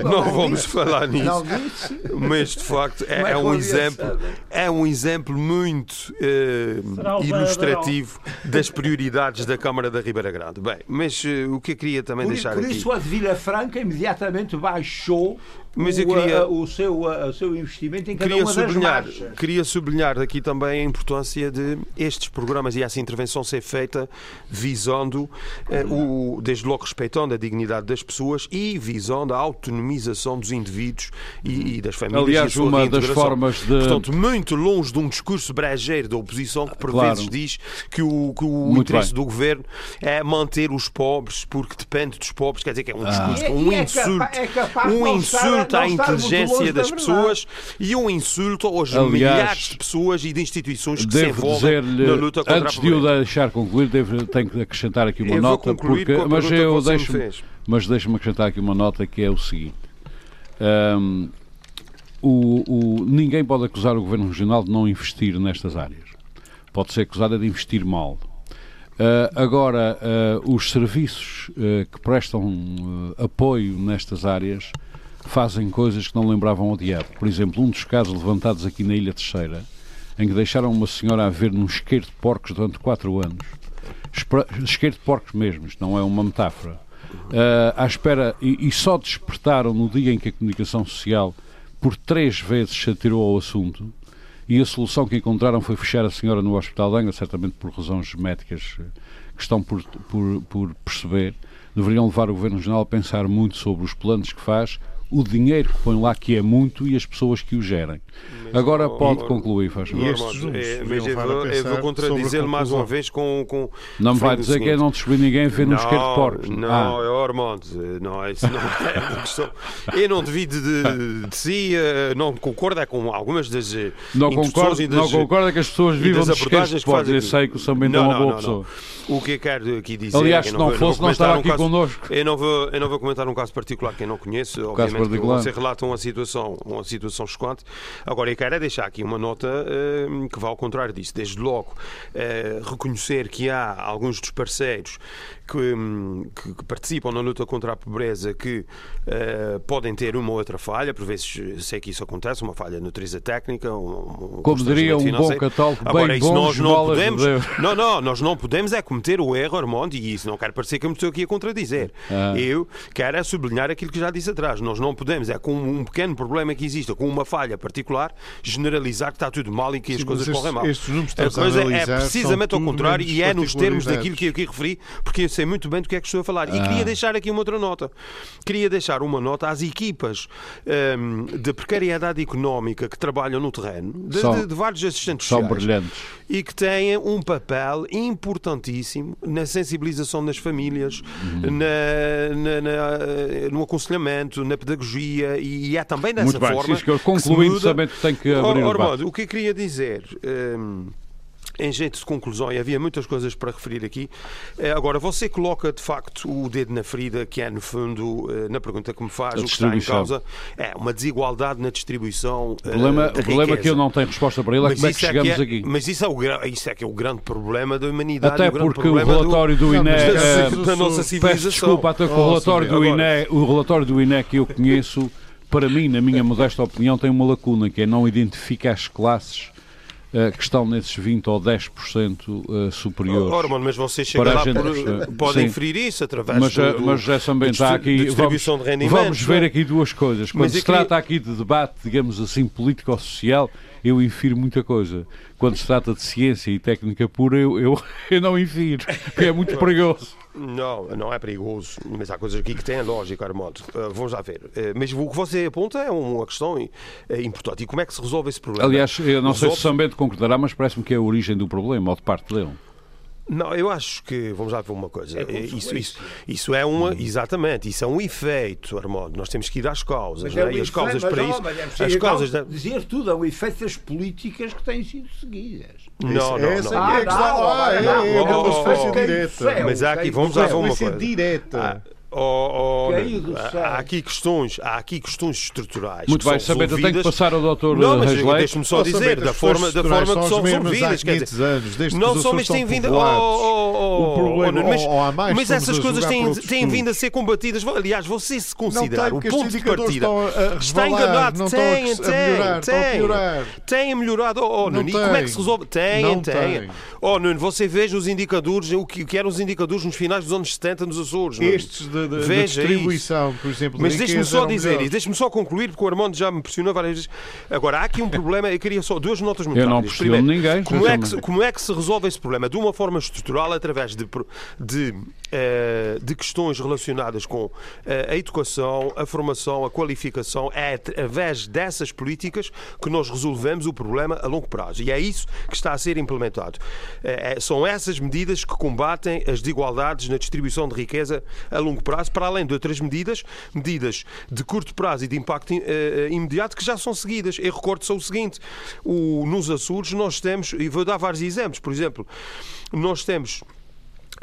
E: Não
D: não
E: vamos
D: disse.
E: falar nisso.
D: Não disse.
E: Mas de facto é,
D: é
E: um exemplo,
D: saber?
E: é um exemplo muito eh, ilustrativo das prioridades da Câmara da Ribeira Grande. Bem, mas eh, o que eu queria também
D: Por,
E: deixar
D: por
E: aqui.
D: isso a Vila Franca imediatamente baixou
E: Mas
D: o,
E: eu queria-
D: o, seu, o seu investimento em cada
E: Queria
D: uma das
E: sublinhar,
D: marchas.
E: queria sublinhar aqui também a importância de estes programas e essa intervenção ser feita visando, eh, o, desde logo respeitando a dignidade das pessoas e visando a autonomização dos indivíduos e, e das famílias.
A: Aliás,
E: e
A: uma das formas de-
E: Portanto, muito longe de um discurso brejeiro da oposição que por
A: Claro.
E: vezes diz que o, que o interesse
A: bem.
E: do governo é manter os pobres porque depende dos pobres. Quer dizer que é um
A: Ah.
E: discurso,
D: é-
E: um
D: e é
E: insulto,
D: é capaz de
E: um
D: não
E: insulto à inteligência das pessoas e um insulto aos
A: Aliás,
E: milhares de pessoas e de instituições que se envolvem na luta contra
A: antes
E: a
A: de o deixar concluir, devo, tenho que acrescentar aqui uma
E: Eu
A: nota, porque, mas eu deixo mas deixa-me acrescentar aqui uma nota que é o seguinte. Ahm, o, o- ninguém pode acusar o Governo Regional de não investir nestas áreas. Pode ser acusado de investir mal. Ah, agora, ah, os serviços ah, que prestam apoio nestas áreas fazem coisas que não lembravam ao diabo. Por exemplo, um dos casos levantados aqui na Ilha Terceira, em que deixaram uma senhora a ver num isqueiro de porcos durante quatro anos. Isqueiro de porcos mesmo, isto não é uma metáfora. Ah, à espera, e, e só despertaram no dia em que a comunicação social por três vezes se atirou ao assunto e a solução que encontraram foi fechar a senhora no Hospital de Angra, certamente por razões médicas eh, que estão por, por, por perceber. Deveriam levar o Governo Regional a pensar muito sobre os planos que faz, o dinheiro que põe lá, que é muito, e as pessoas que o gerem.
E: Mas,
A: Agora
E: oh,
A: pode
E: oh,
A: concluir, faz favor.
E: É, mas eu vou, eu vou contradizer mais uma vez com. com
A: Não me vai dizer que é não distribuir ninguém ver no isqueiro de porcos.
E: Não,
A: Ah,
E: é o Armando, não, isso não é questão. Eu não devido de, de si, eh, não concordo é com algumas das eh,
A: não concordo,
E: e das,
A: não concordo que as pessoas vivam
E: das abordagens
A: de
E: que
A: porcos.
E: fazem
A: Eu sei que o São Bento é
E: Não,
A: uma
E: não,
A: boa
E: não,
A: pessoa.
E: O que eu quero aqui dizer
A: Aliás,
E: é
A: se
E: que
A: não fosse, não estava
E: um
A: aqui connosco.
E: Eu não, vou, eu não vou comentar um caso particular que eu não conheço, obviamente
A: particular.
E: você relata uma situação, uma situação chocante. Agora, eu quero é deixar aqui uma nota eh, que vai ao contrário disso. Desde logo, eh, reconhecer que há alguns dos parceiros que, que- participam na luta contra a pobreza que eh, podem ter uma ou outra falha, por vezes sei que isso acontece, uma falha de natureza técnica, um, um
A: Como diria um bom
E: Agora,
A: bem
E: isso
A: bom,
E: nós não podemos. Não, não, nós não podemos é cometer o erro, Armando, e isso não quero parecer que eu me estou aqui a contradizer.
A: Ah.
E: Eu quero é sublinhar aquilo que já disse atrás. Nós não podemos, é com um pequeno problema que exista, com uma falha particular, generalizar que está tudo mal e que as
C: Sim,
E: coisas
C: mas
E: correm mal.
C: estes
E: a
C: estamos a
E: coisa é precisamente ao contrário e é nos termos daquilo que eu aqui referi, porque sei muito bem do que é que estou a falar. E
A: Ah.
E: queria deixar aqui uma outra nota. Queria deixar uma nota às equipas hum, de precariedade económica que trabalham no terreno, de,
A: São-
E: de- de vários assistentes
A: São
E: sociais
A: brilhantes.
E: e que têm um papel importantíssimo na sensibilização das famílias,
A: Uhum.
E: na- na- na- no aconselhamento, na pedagogia e é também dessa
A: Muito bem,
E: forma. que se
A: Concluindo, sabendo que tem que abrir o
E: Armando,
A: debate.
E: o que eu queria dizer. hum, em jeito de conclusão, e havia muitas coisas para referir aqui. Eh, Agora, você coloca de facto o dedo na ferida, que é no fundo, eh, na pergunta que me faz,
A: A
E: o que está em
A: distribuição.
E: causa é uma desigualdade na distribuição.
A: O problema, o problema que eu não tenho resposta para ele é como é que chegamos
E: é,
A: aqui.
E: Mas isso é, o, isso é que é o grande problema da humanidade.
A: Até
E: o
A: porque o
E: do-
A: relatório do,
C: Não,
A: INE.
C: mas
A: eh,
C: esse-
E: da nossa
A: Peço
E: civilização.
A: desculpa, até que o
C: Oh,
A: relatório do, INE, o relatório do INE que eu conheço, para mim, na minha modesta opinião, tem uma lacuna, que é não identifica as classes eh, que estão nesses 20 ou 10% eh, superiores.
E: Ora, mano, mas você chega
A: Para a
E: lá
A: gente-
E: por,
A: eh,
E: pode
A: sim.
E: inferir isso através
A: Mas,
E: do,
A: eh,
E: do,
A: mas
E: de
A: há
E: distri-
A: aqui,
E: de
A: vamos,
E: distribuição de rendimentos.
A: vamos ver
E: é?
A: aqui duas coisas. Quando
E: Mas
A: se trata aqui de debate, digamos assim, político-social, eu infiro muita coisa. Quando se trata de ciência e técnica pura, eu, eu, eu não infiro, porque é muito perigoso.
E: Não, não é perigoso, mas há coisas aqui que têm lógica, Armando. Uh, vamos lá ver. Uh, mas o que você aponta é uma questão uh, importante. E como é que se resolve esse problema?
A: Aliás, eu não sei se
E: Resolve-se-
A: Sambento concordará, mas parece-me que é a origem do problema, ou de parte dele.
E: Não, eu acho que, vamos lá ver uma coisa.
B: É
E: isso, isso, isso é uma, exatamente, isso é um efeito, Armando. Nós temos que ir às causas, não
D: é
E: é?
D: um
E: E as causas
D: mas,
E: para isso.
D: mas é
E: As causas da...
D: dizer tudo, é um efeito das políticas que têm sido seguidas.
E: Não, não,
C: Essa
E: não.
C: é é a questão. Ah, é, é, é
E: Oh,
C: uma
E: oh,
C: consequência
E: oh,
C: direta.
E: Mas há aqui, vamos lá ver uma. Ah, oh, oh,
D: Caiu do
E: há-
D: céu.
E: há aqui questões, há aqui questões estruturais.
A: Muito
E: que
A: bem, eu tenho que passar ao doutor
E: Não, mas
A: Reis Leite.
E: deixe-me só dizer, da forma, da forma que
C: são
E: resolvidas. Quer
C: 500
E: dizer,
C: anos, desde
E: não só, mas têm vindo. Oh, oh, oh,
C: O problema-
E: oh, mas,
C: mais,
E: mas essas
C: a
E: coisas têm, têm vindo a ser combatidas. Aliás, você se considerar
C: tem,
E: o ponto de partida. Está enganado, tem,
C: a
E: tem, tem. melhorado. Oh, oh,
C: Não
E: Nuno, e como é que se resolve? Tem, tem. Oh, Nuno, você veja os indicadores, o que, eram os indicadores nos finais dos anos 70 nos Açores. Nuno.
C: Estes de, de- de distribuição, por exemplo,
E: Mas
C: de
E: deixe-me só dizer, e
C: melhores.
E: deixe-me só concluir, porque o Armando já me pressionou várias vezes. Agora, há aqui um problema, eu queria só duas notas muito
A: Eu não pressiono
E: Primeiro,
A: ninguém,
E: Como é, que como é que se resolve esse problema? De uma forma estrutural, através de, de, eh, de questões relacionadas com eh, a educação, a formação, a qualificação. É através dessas políticas que nós resolvemos o problema a longo prazo. E é isso que está a ser implementado. Eh, são essas medidas que combatem as desigualdades na distribuição de riqueza a longo prazo, para além de outras medidas, medidas de curto prazo e de impacto eh, imediato que já são seguidas. Eu recordo só o seguinte: o, nos Açores nós temos, e vou dar vários exemplos, por exemplo, nós temos.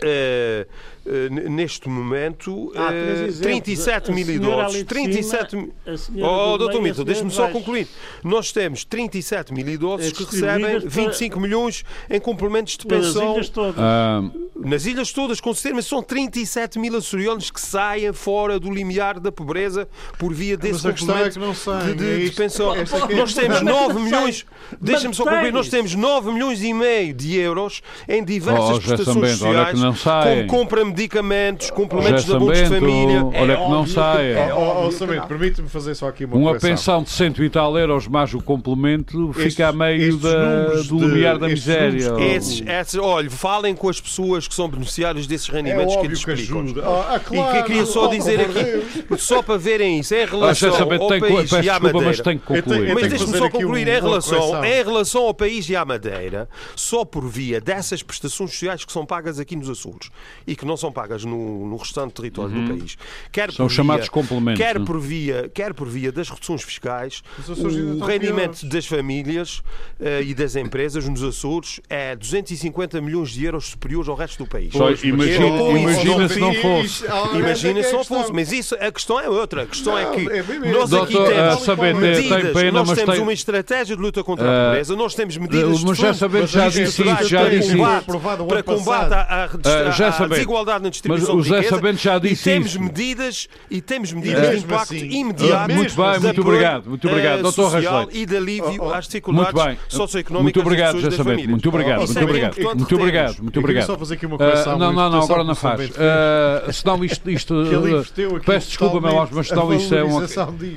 E: Eh, eh, neste momento, eh,
B: exemplos.
E: 37
B: A
E: mil idosos.
B: ali de
E: 37
B: cima, senhora
E: Oh,
B: do
E: doutor Milton, deixe-me só concluir. Nós temos 37 mil idosos
B: É
E: que recebem
B: para-
E: 25 milhões em complementos de pensão.
B: ilhas todas.
A: Ah,
E: Nas ilhas todas, com certeza, mas são 37 mil açorianos que saem fora do limiar da pobreza por via desse
C: Mas é
E: complemento
C: que não saem.
E: de, de-
C: é
E: de
C: isto-
E: pensão.
C: é é
E: Nós temos
C: questão.
E: 9
B: Mas
E: milhões, deixa-me só concluir, nós temos 9 milhões e meio de euros em diversas
A: Oh, José
E: prestações
A: Sambento, olha que
E: sociais,
A: não saem.
E: como compra medicamentos, complementos de abonos de família.
A: olha que não sai.
D: é
C: Samento,
D: não.
C: permite-me fazer só aqui uma
A: Uma
C: correção.
A: pensão de cento e tal euros mais o complemento fica a meio da, do limiar da miséria.
E: Esses, esses, olha, falem com as pessoas que são beneficiários desses
C: É
E: rendimentos que
C: que
E: explicam.
C: ajuda. Ah,
E: E que queria só
C: oh,
E: dizer aqui, só para verem isso, em
A: Ah,
E: relação ao país
A: peço
E: e à
A: desculpa,
E: Madeira.
A: mas tenho que concluir.
E: Mas deixe-me só concluir
C: um-
E: em relação, em relação ao país e à Madeira, só por via dessas prestações sociais que são pagas aqui nos Açores e que não são pagas no, no restante território do país. Quer
A: Uhum. São
E: por
A: chamados
E: via,
A: complementos,
E: Quer
A: não é?
E: por, via, quer por via das reduções fiscais, o rendimento
C: piores.
E: das famílias eh, e das empresas nos Açores é 250 milhões de euros superiores ao resto do país.
A: Só imagina, imagina se não fosse.
E: Imagina
C: é que é
E: se não fosse, mas isso, a questão é outra. A questão é
C: Não,
E: que
C: é bem mesmo.
E: nós aqui
A: Doutor,
E: temos
A: saber, tem
E: medidas,
A: pena,
E: nós temos
A: tem-
E: uma estratégia de luta contra a
A: Ah,
E: pobreza, nós temos medidas de
A: mas já
C: Mas
A: já
C: é
A: disse isso, já disse isso.
E: para combate à, à,
A: Ah, já
E: à
A: sabendo.
E: desigualdade na distribuição
A: Mas o
E: de riqueza
A: Sabendo já
E: e
A: disse
E: temos
A: isso.
E: medidas e temos medidas
C: Mesmo
E: de impacto
C: assim,
E: imediato
A: muito bem,
E: de
A: muito
E: apoio,
A: obrigado, muito obrigado,
E: eh,
A: doutor
E: social
A: Rasleito.
E: e de alívio
C: Oh, oh,
E: às dificuldades
A: Muito bem.
E: socioeconómicas
A: Muito obrigado,
E: e
A: sabendo.
E: famílias.
A: Muito obrigado,
E: Isso
A: muito
E: é
A: obrigado. Muito obrigado, muito obrigado.
C: só fazer aqui uma
A: Ah,
C: correção.
A: não, não, não,
C: interpretação
A: agora não faz. Ah, senão isto. isto ah,
C: aqui
A: peço desculpa, meu mas
C: a
A: senão isto é uma.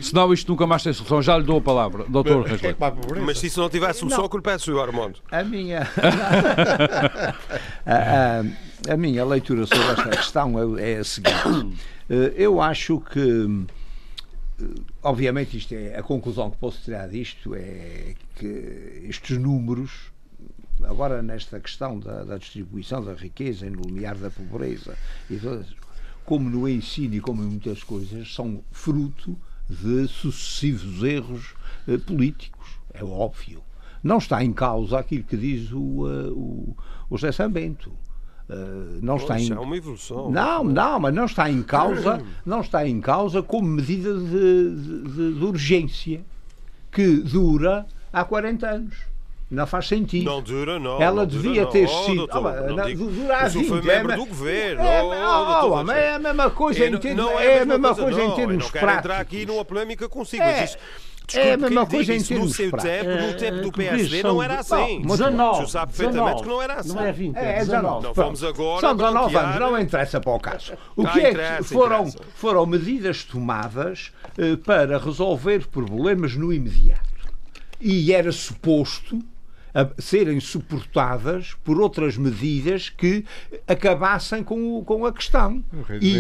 A: Senão isto nunca mais tem solução. Já lhe dou a palavra, doutor
C: É a pobreza.
E: Mas se isso não tivesse solução, que lhe peço, Sr. Armando.
D: A minha, a, a- a minha leitura sobre esta questão é, é a seguinte. Eh, Eu acho que, eh, obviamente, isto é a conclusão que posso tirar disto é que estes números, agora nesta questão da, da distribuição da riqueza e no limiar da pobreza, todas- como no ensino e como em muitas coisas, são fruto de sucessivos erros eh, políticos. É óbvio. Não está em causa aquilo que diz o, o, o José Sambento. Eh, não está em,
E: é uma evolução.
D: não, não, mas não está em causa, não está em causa como medida de, de- de urgência que dura há 40 anos. Não faz sentido.
E: Não dura, não.
D: Ela
E: não dura,
D: devia
E: não.
D: ter
E: Oh,
D: sido.
E: doutor,
D: Ah, mas
E: não
D: não,
E: digo-
D: dura 20,
E: foi membro
D: é,
E: do governo.
D: É,
E: oh,
D: oh,
E: doutor
D: oh, mas é a mesma coisa
E: Eu
D: em
E: não-
D: termos,
E: não
D: é a mesma coisa
E: não,
D: em termos
E: não quero entrar
D: práticos.
E: aqui numa polémica consigo,
D: É,
E: mas isso.
D: é a
E: desculpe
D: mesma coisa em
E: no
D: termos
E: seu
D: práticos.
E: tempo, no tempo do PSD,
B: são-
E: não era assim.
D: Bom, muito
E: O
B: 19.
E: senhor sabe perfeitamente
B: 19.
E: que não era assim.
B: Não é 20,
D: É,
B: é 19.
E: Não
D: Pronto.
E: vamos agora
D: São 19
E: branquear-
D: anos, não interessa para o caso. O
E: Ah,
D: que é que foram, foram medidas tomadas eh, para resolver problemas no imediato. E era suposto a serem suportadas por outras medidas que acabassem com, o- com a questão. E,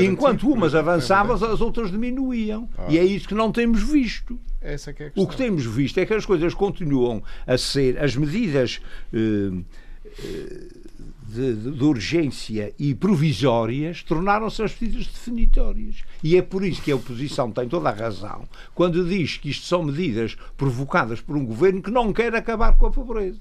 D: e- enquanto
C: por
D: umas
C: é
D: avançavam, as outras diminuíam.
C: Ah.
D: E é isso que não temos visto.
C: É que é.
D: O que temos visto é que as coisas continuam a ser, as medidas eh, eh, de, de- urgência e provisórias tornaram-se as medidas definitórias. E é por isso que a oposição tem toda a razão quando diz que isto são medidas provocadas por um governo que não quer acabar com a pobreza.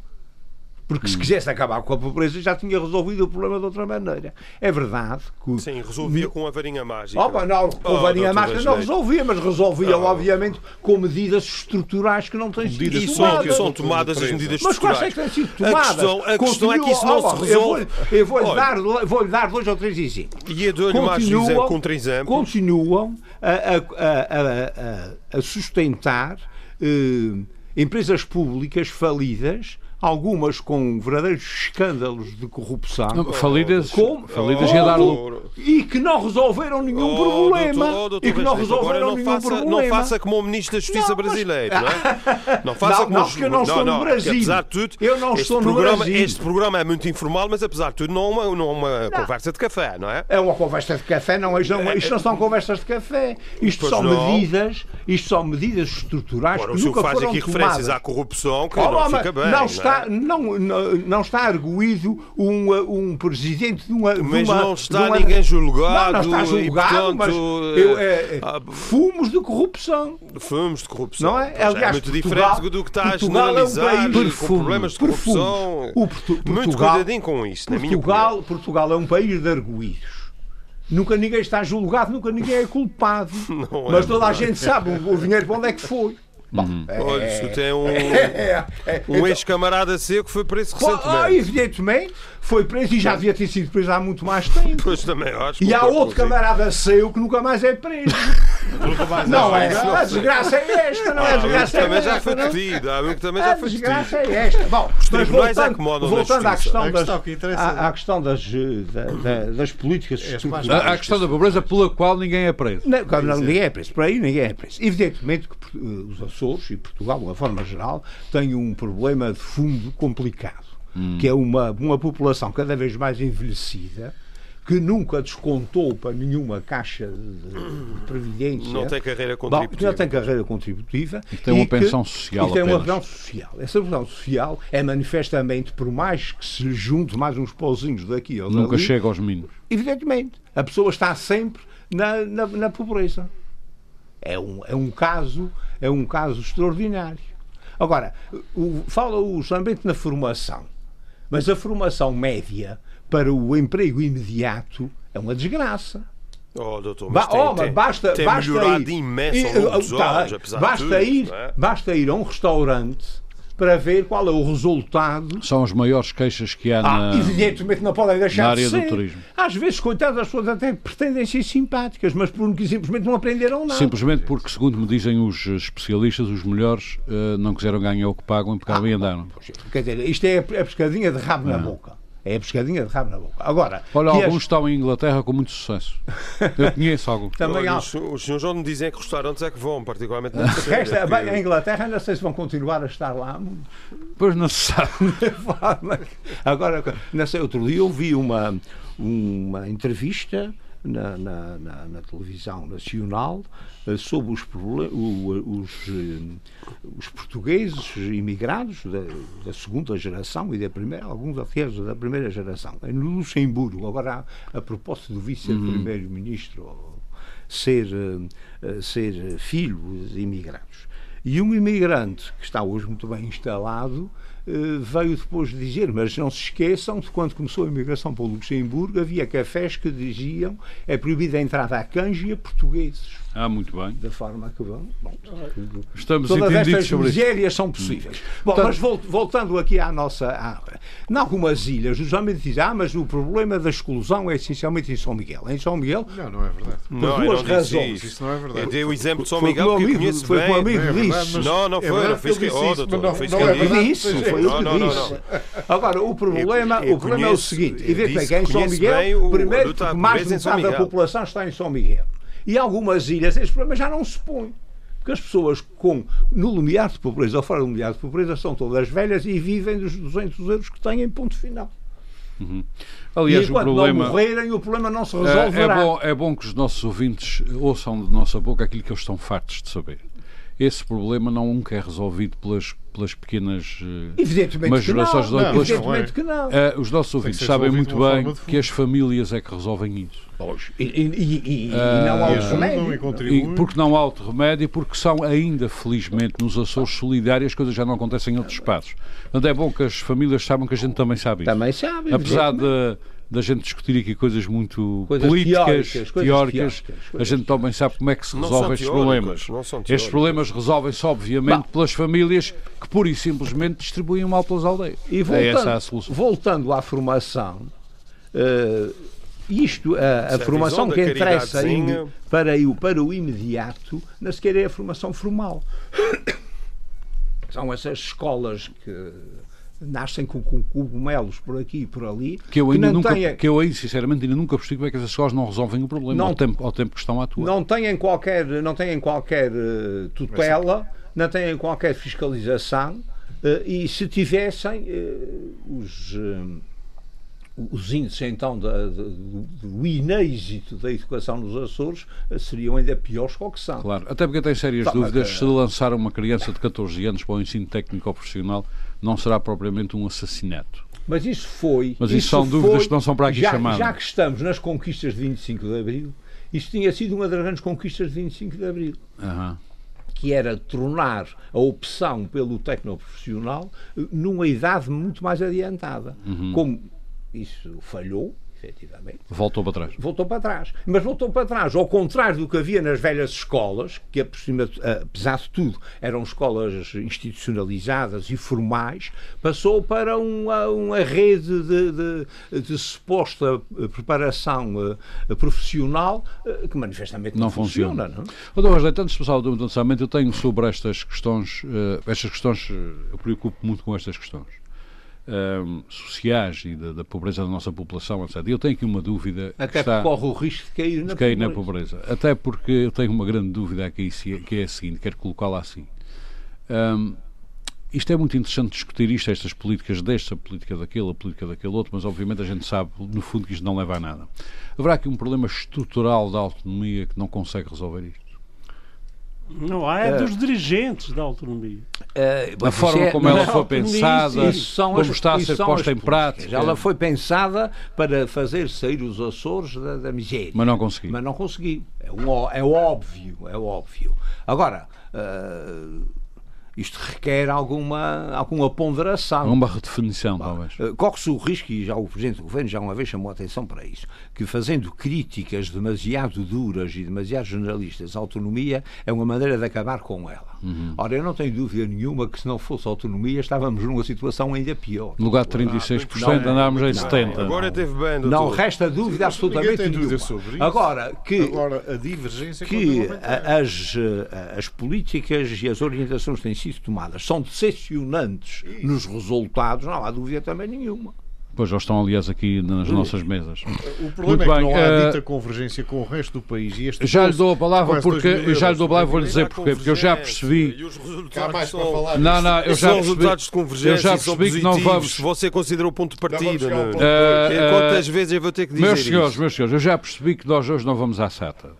D: Porque se quisesse acabar com a pobreza já tinha resolvido o problema de outra maneira. É verdade que.
E: Sim, resolvia com a varinha mágica.
D: Opa, não, com
E: Oh,
D: a varinha
E: doutor
D: mágica não resolvia, mas resolvia,
E: Oh.
D: obviamente, com medidas estruturais que não têm sido
E: E são,
D: tomadas.
E: são tomadas as medidas
D: Mas quais é
E: estruturais.
D: que têm sido
E: A
D: tomadas?
E: questão, a questão é que isso não se
D: oh, eu vou-
E: resolve.
D: Eu vou-lhe
E: Olha,
D: dar, vou dar dois ou três exemplos.
E: E eu dou-lhe mais
D: Continuam-
E: exemplo, com três exemplos.
D: Continuam a, a- a- a- a sustentar eh, empresas públicas falidas, algumas com verdadeiros escândalos de corrupção.
A: Não, Falidas,
D: Como?
A: falidas dar
D: Como? E que não resolveram nenhum
E: Oh,
D: problema.
E: doutor- oh, doutor
D: e que não resolveram
E: não
D: nenhum
E: faça,
D: problema.
E: Não faça como o Ministro da Justiça
D: Não, mas-
E: brasileiro, não é? Não faça
D: Não,
E: como
D: não, porque eu não estou no
E: é que
D: Brasil.
E: apesar de tudo,
D: Eu não
E: este
D: estou no
E: programa,
D: Brasil.
E: Este programa é muito informal, mas apesar de tudo não é uma, não é uma conversa de café, não é?
D: É uma conversa de café, não, é- não, isto não são conversas de café. Isto
E: Pois
D: são
E: não.
D: medidas, isto são medidas estruturais
E: Agora, o
D: que
E: senhor
D: nunca
E: faz
D: foram
E: aqui referências
D: tomadas.
E: à corrupção que
D: Oh,
E: não fica bem.
D: não,
E: é?
D: Está, não, não, não está arguído um, uh, um presidente de uma. de
E: Mas
D: uma-
E: não está
D: de uma-
E: ninguém julgado.
D: Não, não está
E: e,
D: julgado, mas
E: portanto,
D: eu, é,
E: ah,
D: fumos de corrupção.
E: Fumos de corrupção.
D: Não é?
E: Pois
D: Aliás,
E: é muito
D: Portugal-
E: diferente do que está a
D: Portugal é um
E: generalizar
D: país
E: com problemas de corrupção.
D: O Portu-
E: Muito
D: Portugal-
E: cuidadinho com isso, na minha opinião.
D: Portugal, Portugal é um país de arguídos. Nunca ninguém está julgado, nunca ninguém é culpado.
E: Não é
D: Mas toda a
E: verdade.
D: gente sabe o, o dinheiro para onde é que foi. Bom, é-
E: Olha, isso tem um,
D: é- é-
E: um ex-camarada seu que foi preso
D: Pô, ah,
E: recentemente.
D: evidentemente, foi preso e já devia ter sido preso há muito mais tempo.
E: Pois também acho.
D: E há outro
E: consigo.
D: camarada seu que nunca mais é preso. Não é? A desgraça é esta, não é? A
E: que
D: desgraça é
E: também já
D: esta.
E: foi
D: não?
E: detido. Há um que também
D: A
E: já foi
D: desgraça
E: detido.
D: é esta. Bom, mas
E: é
D: voltando, voltando à questão
C: A
D: das, à, à questão das, eh, da- da- das políticas estruturais.
A: A, a questão da pobreza pela qual ninguém é preso.
D: Não, ninguém é preso. Por aí ninguém é preso. Evidentemente que eh, os Açores e Portugal, de uma forma geral, têm um problema de fundo complicado. hum. que é uma, uma população cada vez mais envelhecida, que nunca descontou para nenhuma caixa de previdência.
E: Não tem carreira contributiva.
D: Não, tem carreira contributiva.
A: E tem uma pensão social.
D: E tem uma pensão social. Essa pensão social é manifestamente, por mais que se junte mais uns pauzinhos daqui ou
A: Nunca
D: dali,
A: chega aos mínimos.
D: Evidentemente. A pessoa está sempre na, na, na pobreza. É um, é um caso é um caso extraordinário. Agora, o, fala o somente na formação, mas a formação média para o emprego imediato é uma desgraça.
E: Oh, doutor, mas
D: ba
E: tem,
D: oh,
E: tem,
D: basta,
E: tem
D: basta
E: melhorado
D: ir,
E: imenso ao longo dos
D: tá,
E: anos, apesar
D: basta
E: de tudo,
D: ir,
E: é?
D: basta ir a um restaurante para ver qual é o resultado.
A: São as maiores queixas que há
D: ah,
A: na,
D: evidentemente não podem deixar
A: na área
D: de ser.
A: do turismo.
D: Às vezes, coitadas, as pessoas até pretendem ser simpáticas, mas porque simplesmente não aprenderam nada.
A: Simplesmente porque, segundo me dizem os especialistas, os melhores uh, não quiseram ganhar o que pagam e pegaram ah, e andaram.
D: Quer dizer, isto é a pescadinha de rabo ah. na boca. É a pescadinha de rabo na boca. Agora,
A: Olha, alguns estão em Inglaterra com muito sucesso. Eu conheço alguns.
E: Também Olha, há... Os senhores João me dizem que restaurantes é que vão, particularmente na
D: Resta, bem, a Inglaterra, não sei se vão continuar a estar lá.
A: Pois não se sabe.
D: Agora, não sei, outro dia eu vi uma, uma entrevista na, na, na, na televisão nacional eh, sobre os, os, eh, os portugueses imigrados da, da, segunda geração e da primeira, alguns até da primeira geração, no Luxemburgo. Agora, a, a propósito do vice-primeiro-ministro ser, eh, ser filho de imigrados. E um imigrante que está hoje muito bem instalado veio depois dizer, mas não se esqueçam de quando começou a imigração para o Luxemburgo, havia cafés que diziam é proibida a entrada a cães e a portugueses.
A: Ah, muito bem.
D: Da forma que vão. Bom,
A: Estamos
D: todas estas
A: sobre
D: misérias são possíveis. Hum. Bom, Portanto, mas voltando aqui à nossa. À, em algumas ilhas, os homens dizem, ah, mas o problema da exclusão é essencialmente em São Miguel. Em São Miguel.
C: Não, não é verdade.
D: Por não, duas razões.
C: Isso. isso não é verdade.
E: Eu dei o exemplo de São Miguel que
D: amigo,
E: conheço
D: foi
E: bem.
D: Foi um amigo que disse.
E: Não, não foi. Não fiz que. Oh, doutor,
C: não,
E: fiz
C: não
E: que
C: é
D: disse. Foi eu que disse. Agora, o problema,
E: eu,
D: o problema é o seguinte: e vê que é em São Miguel, primeiro, mais de metade da população está em São Miguel. E algumas ilhas, esse problema já não se põe. Porque as pessoas com, no limiar de pobreza ou fora do limiar de pobreza são todas velhas e vivem dos 200 euros que têm em ponto final.
A: Uhum. Aliás,
D: e
A: o problema,
D: não morrerem, o problema não se resolverá.
A: É, é, bom, é bom que os nossos ouvintes ouçam de nossa boca aquilo que eles estão fartos de saber esse problema não nunca é resolvido pelas, pelas pequenas
D: eh, Evidentemente
A: majorações
D: que não. Não, pelas, evidentemente que não.
A: Uh, os nossos ouvintes sabem muito bem que as famílias é que resolvem isso.
D: E, e, e, uh, e não há outro remédio.
A: porque não há outro remédio, porque são ainda, felizmente, nos Açores solidários, as coisas já não acontecem em outros espaços. Portanto, é bom que as famílias saibam que a gente também sabe isso.
D: Também sabe.
A: Apesar de da gente discutir aqui coisas muito coisas políticas, teóricas, teóricas, teóricas a gente também sabe como é que se resolve estes problemas. Estes problemas resolvem-se, obviamente, pelas famílias que pura e simplesmente distribuem mal pelas aldeias.
D: E voltando, é essa a solução. Voltando à formação, uh, isto, a, a formação que interessa para, o, para o imediato, não sequer é a formação formal. São essas escolas que nascem com, com, cogumelos por aqui e por ali.
A: Que eu, ainda que nunca, tenha... que eu aí, sinceramente, ainda nunca percebi como é que essas escolas não resolvem o problema não, ao, tempo, ao tempo que estão a atuar.
D: Não têm qualquer, não têm qualquer uh, tutela, não têm qualquer fiscalização uh, e se tivessem uh, os os índices então do inêxito da educação nos Açores seriam ainda piores que o que são.
A: Claro, até porque tem sérias tá, dúvidas se lançar uma criança de 14 anos para o ensino técnico ou profissional não será propriamente um assassinato.
D: Mas isso foi.
A: Mas isso, isso são foi, dúvidas que não são para aqui
D: já,
A: chamadas.
D: Já que estamos nas conquistas de 25 de Abril, isso tinha sido uma das grandes conquistas de 25 de Abril.
A: Uhum.
D: Que era tornar a opção pelo tecnoprofissional numa idade muito mais adiantada.
A: Uhum.
D: Como isso falhou, efetivamente.
A: Voltou para trás.
D: Voltou para trás. Mas voltou para trás, ao contrário do que havia nas velhas escolas, que apesar de tudo eram escolas institucionalizadas e formais, passou para uma, uma rede de, de, de suposta preparação uh, profissional uh, que manifestamente não, não funciona. funciona. Não?
A: Doutor José, antes de passar ao eu tenho sobre estas questões, estas questões, eu preocupo muito com estas questões um, sociais e da, da, pobreza da nossa população, etc. Eu tenho aqui uma dúvida.
D: Até está, corre o risco de cair, na,
A: de cair
D: pobreza.
A: na pobreza. Até porque eu tenho uma grande dúvida aqui, que é a seguinte, quero colocá-la assim. Um, isto é muito interessante discutir isto, estas políticas deste, a política daquele, a política daquele outro, mas obviamente a gente sabe, no fundo, que isto não leva a nada. Haverá aqui um problema estrutural da autonomia que não consegue resolver isto?
B: Não há, é, dos dirigentes da autonomia.
A: Uh, a forma é, como ela foi pensada, isso, como as, está a ser posta em prática.
D: Ela foi pensada para fazer sair os Açores da, da miséria.
A: Mas não conseguiu.
D: Mas não conseguiu. É, um, é óbvio, é óbvio. Agora, uh, isto requer alguma, alguma ponderação.
A: Uma redefinição, talvez.
D: Eh, corre-se o risco, e já o Presidente do Governo já uma vez chamou a atenção para isso, que fazendo críticas demasiado duras e demasiado jornalistas à autonomia é uma maneira de acabar com ela. Uhum. Ora, eu não tenho dúvida nenhuma que se não fosse autonomia estávamos numa situação ainda pior.
A: No lugar de 36% ah, não, andávamos em 70%.
E: Agora teve bem, doutor.
D: Não resta dúvida absolutamente
C: tem
D: dúvida
C: sobre isso.
D: Agora, que,
C: Agora, a divergência
D: que as, eh, as políticas e as orientações têm sido tomadas são decepcionantes isso. nos resultados, não há dúvida também nenhuma.
A: Pois, já estão, aliás, aqui nas nossas mesas.
C: O problema Muito é que bem, não há uh, dita convergência com o resto do país. E este
A: já lhe dou a palavra porque já lhe dou a palavra, vou lhe dizer porque, porque eu já percebi.
E: E os resultados são,
A: não, não, eu já
E: percebi, resultados de convergência eu já percebi que não vamos. Você considera o ponto de partida. Uh, uh, Quantas vezes eu vou ter que dizer
A: Meus senhores,
E: isso?
A: meus senhores, eu já percebi que nós hoje não vamos à SATA.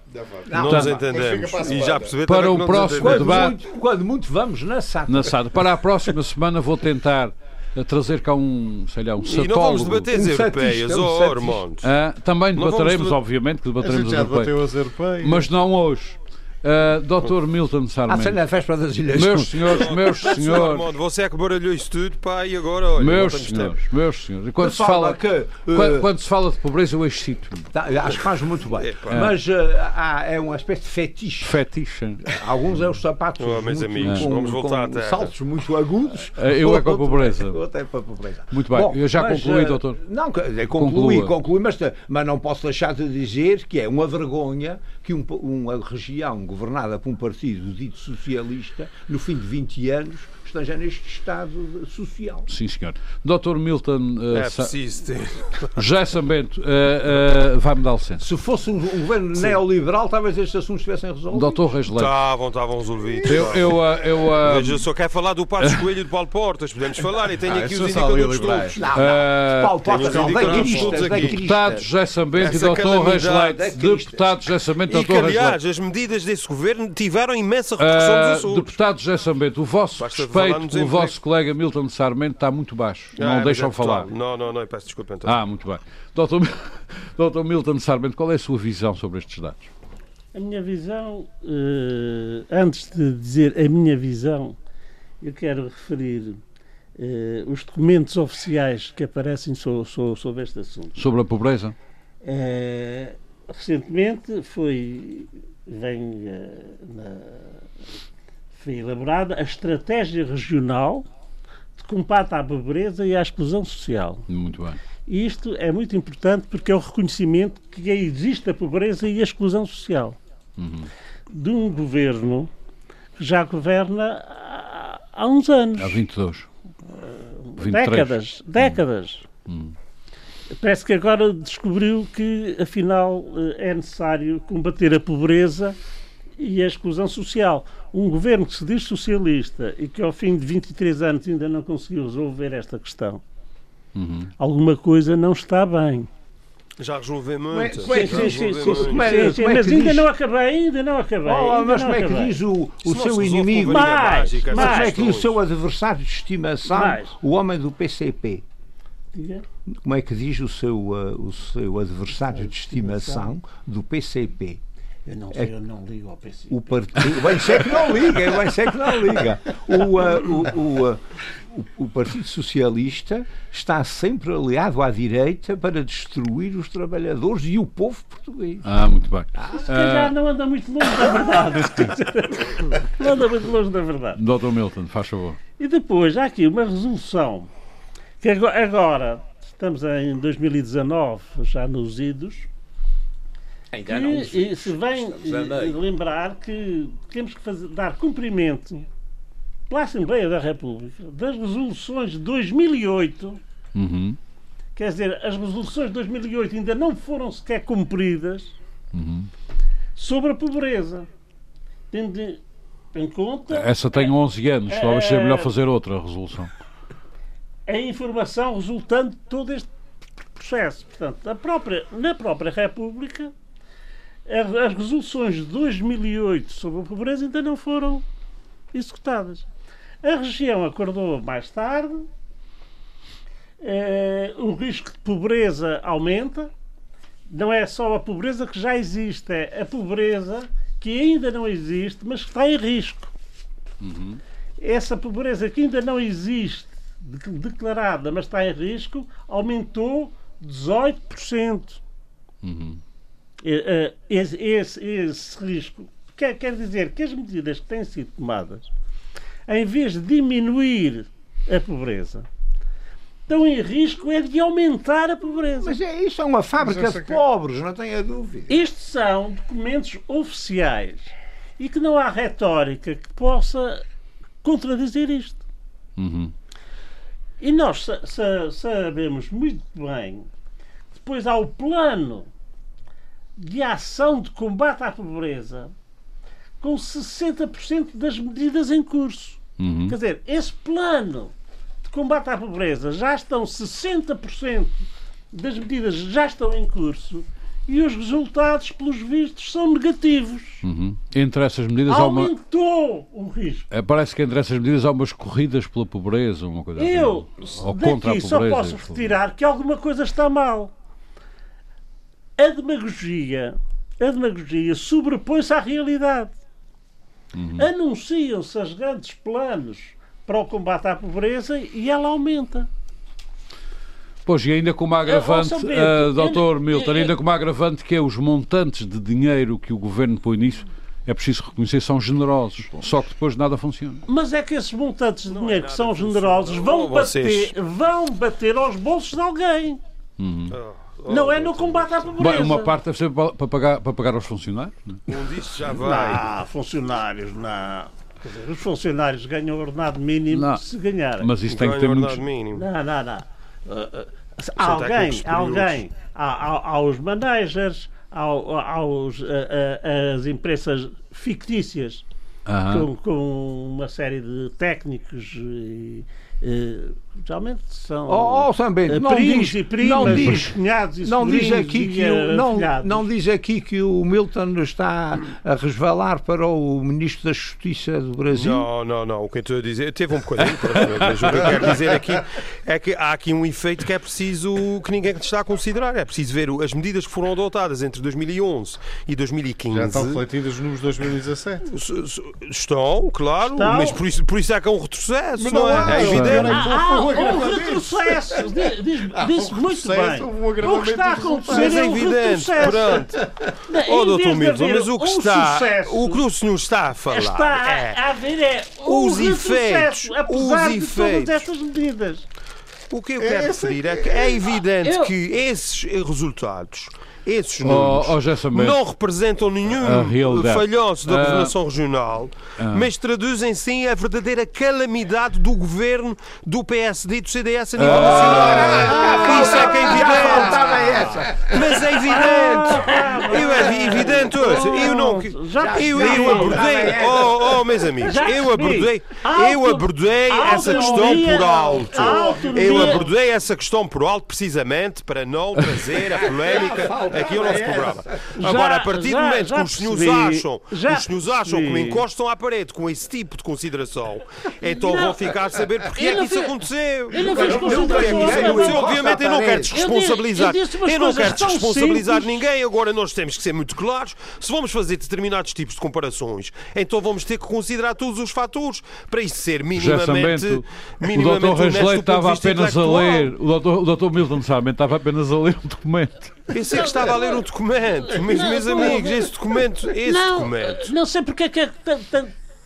E: Não, não nos entendemos. E já percebi
A: para o próximo debate.
D: Quando muito vamos na SATA.
A: Na SATA. Para a próxima semana vou tentar a trazer cá um, sei lá, um satólogo. E não
E: vamos debater as um europeias, um oh, Armando.
A: Ah, também debateremos, obviamente, que debateremos as europeias. Mas não hoje. Uh, Dr. Milton Sarmento.
D: Ah, na véspera das ilhas.
A: Meus senhores, meus senhores.
E: Você é que baralhou isso tudo, pá, e agora, olha.
A: Meus senhores, meus senhores. E quando, se fala, que, uh, quando, quando, se fala de pobreza, eu excito-me.
D: Tá, acho que faz muito bem. É, Mas uh, há, é uma espécie de fetiche.
A: Fetiche.
D: Alguns é os sapatos.
E: Oh, meus muito, amigos, com, vamos voltar
D: com saltos muito agudos.
A: eu é com a pobreza.
D: Outro é para a pobreza.
A: Muito bem, Bom, eu já mas, concluí, doutor.
D: Não, concluí, concluí, mas, mas não posso deixar de dizer que é uma vergonha que um, uma região governada por um partido dito socialista, no fim de 20 anos, esteja neste estado social.
A: Sim, senhor. Dr. Milton
E: uh, é preciso ter.
A: José Sambento, uh, uh, vai-me dar licença.
D: Se fosse um governo Sim. neoliberal, talvez estes assuntos estivessem resolvidos.
A: Dr. Reis Leite.
E: Estavam, estavam resolvidos.
A: Eu, eu, uh, eu, uh,
E: eu só quero falar do Passos Coelho e do Paulo Portas. Podemos falar e tenho ah, aqui os indicadores todos.
D: Não, não. Paulo Portas não, vem cristas,
A: Deputado José Sambento e Dr. Reis Leite. Deputado José Sambento e Dr. Reis Leite.
E: aliás, as medidas desse governo tiveram imensa repercussão dos Açores.
A: Deputado José Sambento, o vosso respeito o vosso colega Milton Sarmento está muito baixo. Ah, não deixam é falar.
E: Não, não, não, peço desculpa então.
A: Ah, muito bem. Doutor, Doutor Milton Sarmento, qual é a sua visão sobre estes dados?
B: A minha visão, uh, antes de dizer a minha visão, eu quero referir uh, os documentos oficiais que aparecem so, so, sobre este assunto.
A: Sobre a pobreza?
B: Uh, recentemente foi, vem na foi elaborada a estratégia regional de combate à pobreza e à exclusão social.
A: Muito bem.
B: E isto é muito importante porque é o reconhecimento que existe a pobreza e a exclusão social. Uhum. De um governo que já governa há, há uns anos.
A: Há 22.
B: Uh, décadas. Décadas. Uhum. Parece que agora descobriu que, afinal, eh, é necessário combater a pobreza e a exclusão social. Um governo que se diz socialista e que ao fim de 23 anos ainda não conseguiu resolver esta questão, uhum. alguma coisa não está bem.
E: Já resolveu muito.
B: Sim, sim, sim, sim, mas ainda não acabei, ainda não acabei. Oh,
D: mas como é que diz o, o seu inimigo?
B: Mais, mais,
D: mas como é que diz o seu adversário de estimação, mais. o homem do PCP? Como é que diz o seu, uh, o seu adversário de estimação do PCP?
B: Eu não sei, é, eu não ligo ao PCP.
D: O partido, bem sei que não liga, bem sei que não liga. O, uh, o, o, uh, o, Partido Socialista está sempre aliado à direita para destruir os trabalhadores e o povo português.
A: Ah, muito bem.
B: Ah, se calhar uh, não anda muito longe da verdade. não anda muito longe da verdade.
A: Dr. Milton, faz favor.
B: E depois, há aqui uma resolução que agora, estamos em 2019, já nos idos,
D: Ainda não.
B: E, se vem lembrar que temos que fazer, dar cumprimento pela Assembleia da República das resoluções de 2008. Uhum. Quer dizer, as resoluções de 2008 ainda não foram sequer cumpridas uhum. sobre a pobreza. Tendo em conta.
A: Essa tem 11 anos, talvez seja melhor fazer outra resolução.
B: A informação resultante de todo este processo. Portanto, a própria, na própria República, as resoluções de 2008 sobre a pobreza ainda não foram executadas. A região acordou mais tarde, eh, o risco de pobreza aumenta. Não é só a pobreza que já existe, é a pobreza que ainda não existe, mas que está em risco. Uhum. Essa pobreza que ainda não existe, declarada, mas está em risco, aumentou 18%. Uhum. Esse, esse, esse risco quer, quer dizer que as medidas que têm sido tomadas, em vez de diminuir a pobreza, estão em risco é de aumentar a pobreza.
D: Mas é, isso é uma fábrica de pobres, não tenha dúvida.
B: Estes são documentos oficiais e que não há retórica que possa contradizer isto. Uhum. E nós sa sa sabemos muito bem que depois há o plano de ação de combate à pobreza com 60% das medidas em curso. Uhum. Quer dizer, esse plano de combate à pobreza já estão 60% das medidas já estão em curso e os resultados, pelos vistos, são negativos.
A: Uhum. Entre essas medidas
B: Aumentou há uma... o risco.
A: É, parece que entre essas medidas há umas corridas pela pobreza, uma coisa
B: Eu, assim. A pobreza. só posso retirar que alguma coisa está mal. A demagogia, a demagogia sobrepõe-se à realidade. Uhum. Anunciam-se os grandes planos para o combate à pobreza e ela aumenta.
A: Pois, e ainda com uma agravante, uh, doutor Milton, ainda com uma agravante que é os montantes de dinheiro que o governo põe nisso, é preciso reconhecer, são generosos. Só que depois nada funciona.
B: Mas é que esses montantes de dinheiro é que são generosos vão bater, vão bater aos bolsos de alguém. Uhum. Oh, não é no combate à pobreza.
A: Bem, uma parte deve ser para, pagar, para pagar aos funcionários. Não?
E: É? Um disso já vai.
B: Não, funcionários, não. Dizer, os funcionários ganham o ordenado mínimo não, se ganharem.
A: Mas isso tem que ter
B: muitos... Mínimo. Não, não, não. Uh, uh, alguém, alguém, aos managers, aos, as empresas fictícias com, com, uma série de técnicos e, e geralmente são
D: oh, oh, Bento,
B: não diz, e primas, não diz, cunhados e
D: não diz aqui que o, não, não diz aqui que o Milton está a resvalar para o Ministro da Justiça do Brasil.
E: Não, não, não. O que eu estou a dizer, teve um bocadinho, mas o que eu quero dizer aqui é que há aqui um efeito que é preciso que ninguém está a considerar. É preciso ver as medidas que foram adotadas entre 2011 e 2015. Já
C: estão refletidas nos 2017.
E: Estão, claro, estão. mas por isso, por isso é que é um retrocesso, não, não, é? É evidente.
B: Ah, um retrocesso. Diz, disse muito bem. O que está a acontecer é, é evidente. Pronto.
E: Oh, doutor Milton, mas o que está. O que o senhor está a falar.
B: Está
E: é,
B: a ver é os efeitos. Apesar os efeitos. de todas estas medidas.
E: O que eu quero referir é que é evidente que esses resultados esses números oh, oh, não representam nenhum falhanço da governação uh, regional, uh. mas traduzem sim a verdadeira calamidade do governo do PSD e do CDS a nível uh, nacional. Isso é que é evidente. Mas é evidente. Eu é evidente hoje. Eu não. Eu, eu abordei. Oh, oh, meus amigos, eu abordei. Eu abordei essa questão por alto. Eu abordei essa questão por alto precisamente para não trazer a polémica aqui ao nosso programa. Agora, a partir do momento que os senhores acham, os senhores acham que me encostam à parede com esse tipo de consideração, então vão ficar a saber porque é que isso aconteceu.
B: Eu não fiz consideração.
E: Obviamente eu não quero desresponsabilizar. Eu não quero desresponsabilizar ninguém. Agora nós temos que ser muito claros. Se vamos fazer determinados tipos de comparações, então vamos ter que considerar todos os fatores para isso ser minimamente, minimamente
A: o doutor Resley estava apenas a ler, o doutor Milton Salmen estava apenas a ler um documento.
E: Pensei que estava a ler um documento, mas meus amigos, esse documento, esse
B: não,
E: documento.
B: Não sei porque é que é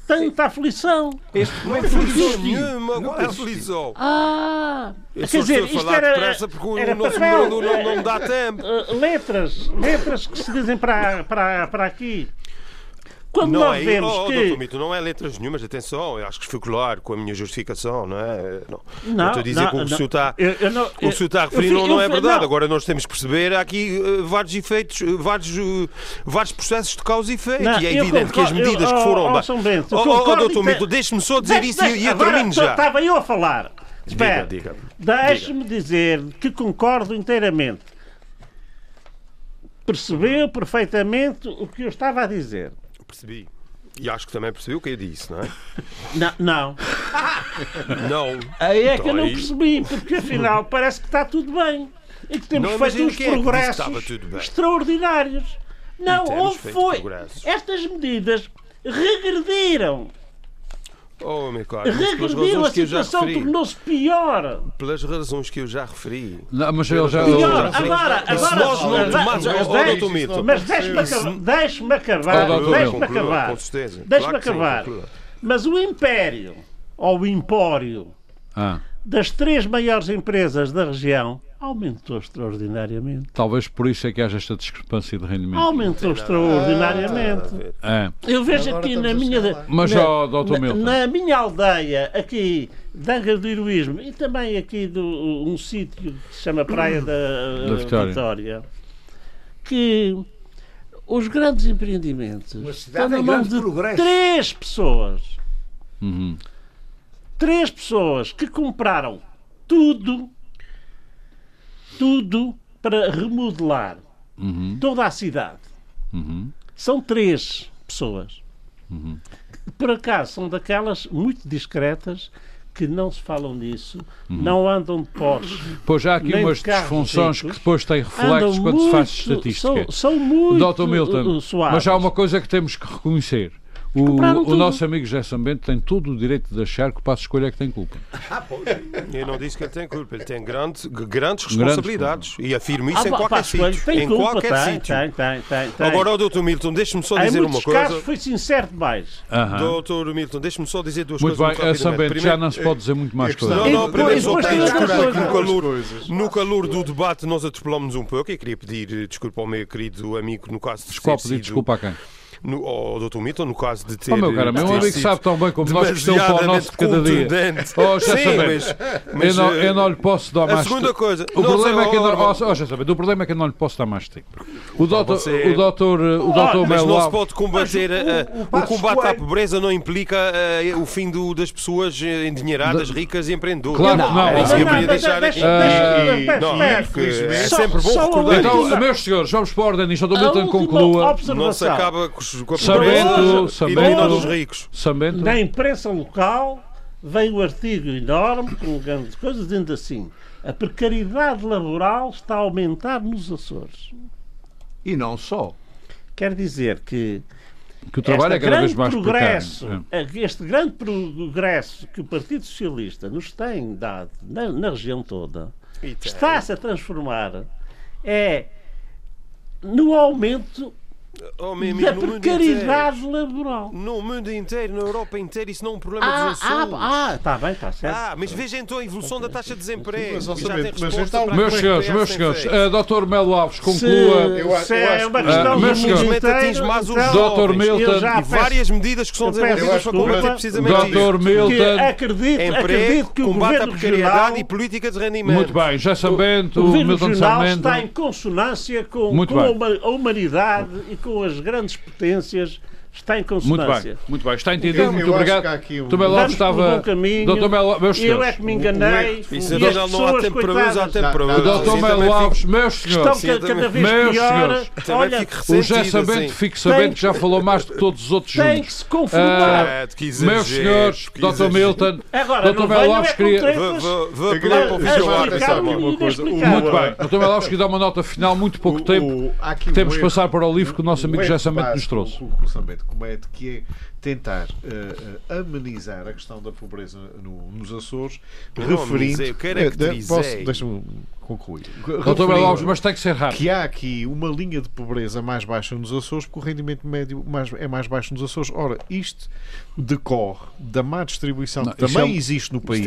B: tanta aflição.
E: Este documento aflição nenhuma, agora aflição.
B: Ah!
E: Eu quer dizer, isto falar era, depressa porque era o nosso papel, não, não me dá tempo.
B: Uh, letras, letras que se dizem para, para, para aqui. Quando
E: não
B: nós
E: é,
B: vemos
E: oh,
B: que.
E: Dr. Mito, não é letras nenhumas, atenção, eu acho que fui claro com a minha justificação, não é? Não.
B: Não,
E: estou a dizer
B: não,
E: que o que senhor está.
B: Eu- eu não-
E: O que está a referir não, é verdade. Agora nós temos que perceber há aqui eh, vários efeitos, eh, vários, eh, vários processos de causa e efeito. E é evidente que as
B: concordo,
E: medidas
B: eu-
E: que foram.
B: oh,
E: da-
B: oh, São Bento,
E: Oh, oh,
B: concordo
E: doutor Mito, deixe-me só dizer
B: Deixe-
E: isso e, e eu termino já.
B: Estava eu a falar. Espera, deixe-me dizer que concordo inteiramente. Percebeu perfeitamente o que eu estava a dizer.
E: Percebi. E acho que também percebi o que eu disse, não é?
B: Não, não.
E: Não.
B: Aí é que eu
E: Então
B: não
E: aí-
B: percebi, porque afinal parece que está tudo bem. E que temos
E: Não,
B: feito uns
E: é
B: progressos
E: bem.
B: extraordinários. Não, houve foi.
E: progressos.
B: Estas medidas regrediram.
E: Oh, meu caro,
B: Regrediram, a
E: eu já
B: situação tornou-se pior.
E: Pelas razões que eu já referi.
A: Não, mas ele já.
B: Pior.
A: ele-
B: Agora,
E: E se
B: agora.
E: nós não tomarmos- oh, Mito.
B: Mas deixe-me acabar. Deixe-me acabar.
A: Oh,
B: Deixe-me acabar.
E: Com certeza.
B: Deixe-me
E: Claro que sim,
B: acabar.
E: conclua.
B: Mas o império, ou o empório,
A: Ah,
B: das três maiores empresas da região aumentou extraordinariamente.
A: talvez por isso é que haja esta discrepância de rendimento.
B: Aumentou extraordinariamente.
A: É.
B: Eu vejo
F: Agora
B: aqui na
F: a
B: minha,
F: lá.
A: Mas,
B: na,
A: ó,
B: na-
A: Milton.
B: na minha aldeia, aqui da Angra do Heroísmo, e também aqui de um sítio que se chama Praia da,
A: Da Vitória.
B: Vitória, que os grandes empreendimentos
D: Uma
B: estão
D: cidade
B: na
D: em
B: mão de
D: progresso.
B: três pessoas.
A: Uhum.
B: Três pessoas que compraram tudo, tudo para remodelar
A: Uhum.
B: toda a cidade.
A: Uhum.
B: São três pessoas. Que, Por acaso são daquelas muito discretas que não se falam nisso, não andam de Porsche.
A: Pois já há aqui umas
B: de
A: disfunções
B: ricos.
A: que depois têm reflexos quando se faz
B: muito-
A: estatística.
B: São, são muito
A: Dr. Milton,
B: uh, suaves.
A: mas há uma coisa que temos que reconhecer. O, o nosso amigo José Sambento tem todo o direito de achar que o passo de escolha é que tem culpa.
E: Eu não disse que ele tem culpa, ele tem grande, grandes responsabilidades. E afirmo isso
B: Ah,
E: em qualquer sítio.
B: tem
E: Em
B: culpa,
E: qualquer
B: tem,
E: sítio.
B: tem, tem, tem, tem.
E: Agora, ó, Dr. Milton, deixe-me só
B: em
E: dizer uma coisa.
B: casos foi sincero demais.
A: Aham.
E: Doutor Milton, deixe-me só dizer duas
A: Muito
E: coisas
A: bem, a
E: muito.
A: Sambento, já
E: Primeiro-
A: não se pode dizer muito mais coisas.
E: Não, não,
B: E
E: primeiro só que no calor, no calor do debate nós atropelamos um pouco e queria pedir eh, desculpa ao meu querido amigo no caso de
A: Desculpa, pedir desculpa a quem?
E: No, ao Dr. Milton, no caso de ter.
A: Oh, meu cara, meu amigo sabe tão bem como nós que estamos para o nosso de cada dia. Oh, já
E: Sim, mas, mas,
A: eu, não,
E: eh,
A: eu não lhe posso dar
E: A
A: mais
E: segunda
A: tempo.
E: coisa.
A: O
E: não
A: problema
E: sei,
A: é que eu
E: oh,
A: não,
E: oh,
A: já sabe, o problema é que eu não lhe posso dar mais tempo. O doutor,
E: você-
A: o doutor, o
B: Oh,
A: doutor
E: Mas
A: Melo
E: não se pode combater.
B: Mas o-
E: eh,
B: o
E: o, combate à pobreza não implica eh, o fim do- das pessoas eh, endinheiradas, ricas e empreendedoras.
A: Claro que não.
E: É isso que eu
B: Não,
E: queria
B: não,
E: deixar
B: deixa-
E: aqui. não, é sempre bom recordar.
A: Então, meus senhores, vamos para a ordem nisto. O Dr.
B: A
A: Milton conclua.
E: Não se acaba com os- com a
A: Sambento,
E: pobreza e
A: Sambento.
E: nem todos os ricos.
A: Sambento.
B: Na imprensa local veio um artigo enorme com grandes coisas dizendo assim a precariedade laboral está a aumentar nos Açores.
D: E não só.
B: Quer dizer que
A: Que o trabalho é cada vez
B: grande
A: mais
B: progresso,
A: precário. É.
B: este grande progresso que o Partido Socialista nos tem dado na, na região toda está-se a transformar é no aumento
E: Oh, meu amigo,
B: da precariedade
E: inteiro.
B: laboral.
E: No mundo inteiro, na Europa inteira, isso não é um problema
B: Ah,
E: dos
B: ah,
E: Açores.
B: ah, está bem, está certo.
E: Ah, mas veja então a evolução da taxa de desemprego.
C: Mas,
E: já tem
C: mas então-
A: Meus senhores,
E: o
A: meus senhores, uh, Dr. Melo Alves,
B: Se,
A: conclua.
C: Eu
B: se
C: eu
B: é
C: acho
B: uma
C: que-
B: questão do
A: meus senhores,
E: atinge mais os
B: então,
A: Dr. Milton
B: já peço-
E: várias medidas que são desenvolvidas para combater precisamente isso.
A: Dr.
B: que
A: Milton.
B: acredito, acredito
E: Emprego,
B: que o
E: combate à precariedade
B: regional,
E: e política de rendimento.
A: Muito bem, já Sambento,
B: o governo
A: Milton Sarmento.
B: está em consonância com, com a humanidade e com as grandes potências. Está em
A: Muito
B: consonância.
A: bem, muito bem, está entendido,
C: Eu-
A: muito obrigado.
C: há aqui um-
B: pelo
A: estava.
B: bom caminho.
A: Dr. Melo, meus
B: Eu é
A: senhores.
B: que me enganei.
E: Isso
B: e as
E: afinal não há
B: pessoas,
E: tempo para há tempo para
A: O
E: outros.
C: não,
A: Dr. Melo
E: também
A: Alves,
E: fico-
A: meus
B: estão
A: senhores.
E: Também-
B: cada vez
A: Meus
B: pior.
A: senhores.
E: Também
B: Olha,
E: fico
A: O José Sabento,
E: assim.
A: fique sabendo que já falou mais do que todos os outros
B: tem que
A: juntos.
B: se conformar.
E: É, que exagero,
A: Meus senhores,
E: que
A: Dr. Milton,
B: Agora,
A: Dr. Melo Alves
B: é
A: queria.
E: Vou, apelar para o
B: e explicar.
A: Muito bem, Dr. Melo Alves queria dar uma nota final, muito pouco
C: O-
A: tempo.
C: o- há um
A: Temos que passar para o livro que o nosso
C: um
A: amigo José Sambento nos trouxe.
C: Que comete, que é tentar eh, eh, amenizar a questão da pobreza no- nos Açores,
E: não
C: referindo.
E: amenizei, eu
C: Eh,
E: caracterizei.
C: posso- Deixa-me concluir.
A: Dr. Melo Alves,
C: Referindo
A: mas tem que ser rápido.
C: que há aqui uma linha de pobreza mais baixa nos Açores porque o rendimento médio mais- é mais baixo nos Açores. Ora, isto decorre da má distribuição
A: Não,
C: que
A: isso
C: também
A: é um-
C: existe no país,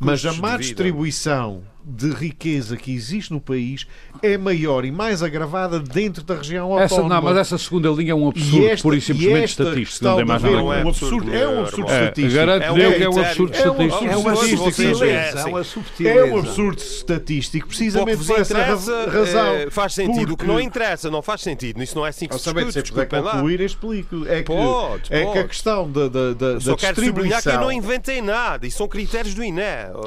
C: mas a má distribuição de riqueza que existe no país é maior e mais agravada dentro da região
A: essa,
C: autónoma.
A: Não, mas essa segunda linha é um absurdo, esta, pura e simplesmente estatístico. Não tem mais nada a ver.
C: Um absurdo, é um absurdo estatístico.
A: Garanto é, que é um absurdo estatístico.
D: É. É uma subtileza.
C: É um absurdo estatístico, precisamente por essa razão.
E: É, faz sentido. O que não interessa não faz sentido. Isso não é assim que se discute.
C: Se puder concluir, explico. É que, é que a questão da, da, da,
E: Só
C: da
E: quero sublinhar que eu não inventei nada. Isso são critérios do INE.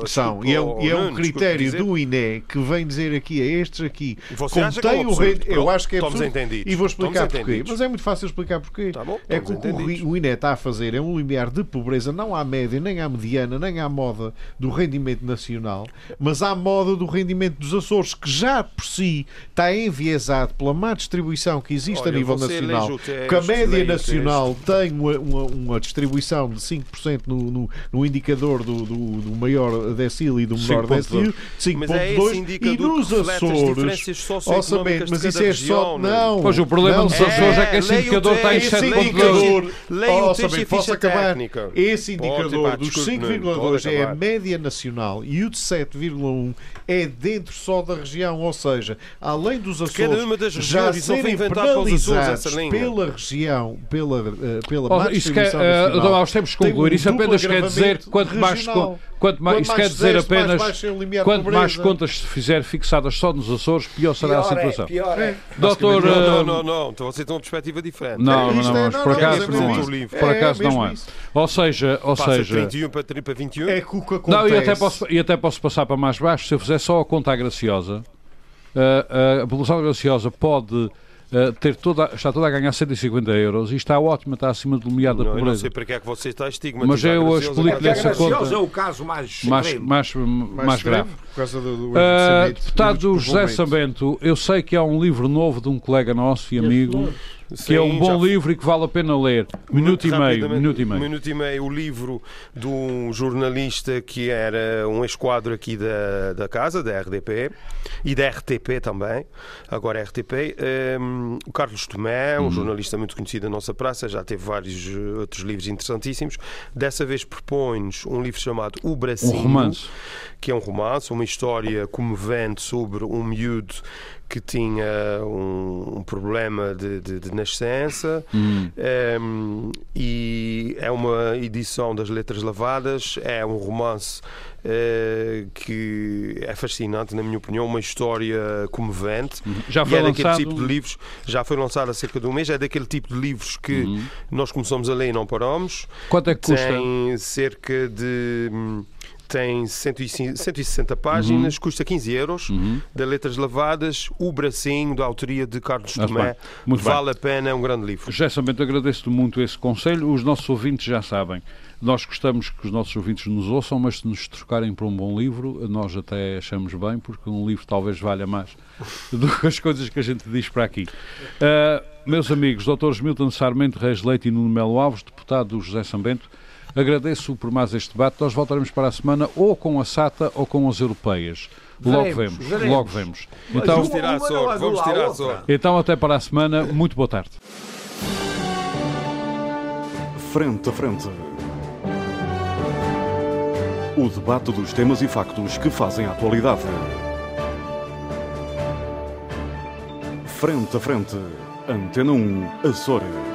C: São. E é, e é um critério do INE que vem dizer aqui a estes aqui.
E: Você que é o rei,
C: Eu acho que é
E: absurdo.
C: E vou explicar porquê. Mas é muito fácil explicar porquê.
E: Tá bom,
C: é que o que o INE está a fazer é um limiar de pobreza não à média, nem à mediana, nem à moda do rendimento nacional, mas à moda do rendimento dos Açores, que já por si está enviesado pela má distribuição que existe
E: Olha,
C: a nível nacional. Que a média nacional tem uma, uma, uma, distribuição de 5% no, no, no indicador do, do, do maior decil e do menor decil, 5.2
E: e
C: nos Açores, orçamento, mas isso é só não.
A: Pois o problema
C: não,
A: dos Açores é, é que esse indicador está em 7.2.
C: Leia posso acabar. Esse indicador dos 5,2 é? a média nacional e o de 7,1 é dentro só da região, ou seja, além dos Açores já serem penalizados pela região, pela, uh, pela
A: oh, uh, nós temos que concluir, isso apenas quer dizer que quanto mais, quanto mais, isso quer dizer apenas quanto mais contas se fizer fixadas só nos Açores, pior será
D: pior
A: a situação.
D: É, pior é.
A: Doutor,
E: não, não, não, então você tem uma perspectiva diferente.
A: Não, não, não, mas por acaso não é. Por acaso não é. Ou seja, ou seja,
E: 31 para 21.
C: É que o que acontece.
A: Não, e até posso e até posso passar para mais baixo, se eu fizer só a conta graciosa, a população graciosa pode Uh, ter toda, está toda a ganhar 150 euros e está ótimo, está acima do limiar da
E: não,
A: pobreza.
E: não sei para que é que você está estigmatizado.
A: Mas eu explico-lhe essa conta.
D: é o caso mais,
A: mais, mais, mais, mais grave.
C: Por causa do, do
A: uh, deputado José Sambento, eu sei que há um livro novo de um colega nosso e amigo que Sim, é um bom já... livro e que vale a pena ler. Minuto e meio, minuto e meio.
E: Minuto e meio, o livro de um jornalista que era um esquadro aqui da, da casa, da RDP e da RTP também, agora RTP, um, o Carlos Tomé, um uhum. jornalista muito conhecido da nossa praça, já teve vários uh, outros livros interessantíssimos. Dessa vez propõe-nos um livro chamado O Bracinho,
A: um romance.
E: que é um romance, uma história comovente sobre um miúdo que tinha um, um problema de, de, de nascença
A: hum.
E: um, e é uma edição das Letras Lavadas, é um romance uh, que é fascinante, na minha opinião, uma história comovente.
A: Uhum. Já foi
E: e é
A: lançado...
E: daquele tipo de livros, já foi lançado há cerca de um mês, é daquele tipo de livros que
A: uhum.
E: nós começamos a ler e não paramos.
A: Quanto é que custa?
E: Tem cerca de hum, tem 160 páginas, uhum. custa 15 euros,
A: uhum.
E: de letras lavadas, o bracinho da autoria de Carlos Tomé. vale
A: bem.
E: a pena, é um grande livro.
A: Gerson agradeço-te muito esse conselho. Os nossos ouvintes já sabem. Nós gostamos que os nossos ouvintes nos ouçam, mas se nos trocarem por um bom livro, nós até achamos bem, porque um livro talvez valha mais do que as coisas que a gente diz para aqui. Uh, meus amigos, doutores Milton Sarmento, Reis Leite e Nuno Melo Alves, deputado José Sambento, Agradeço por mais este debate. Nós voltaremos para a semana ou com a SATA ou com as europeias. Logo vemos, veremos. logo vemos.
E: Então, vamos tirar a sorte, vamos tirar a sorte.
A: Então até para a semana. Muito boa tarde.
G: Frente a frente. O debate dos temas e factos que fazem a atualidade. Frente a frente. Antena 1, Açores.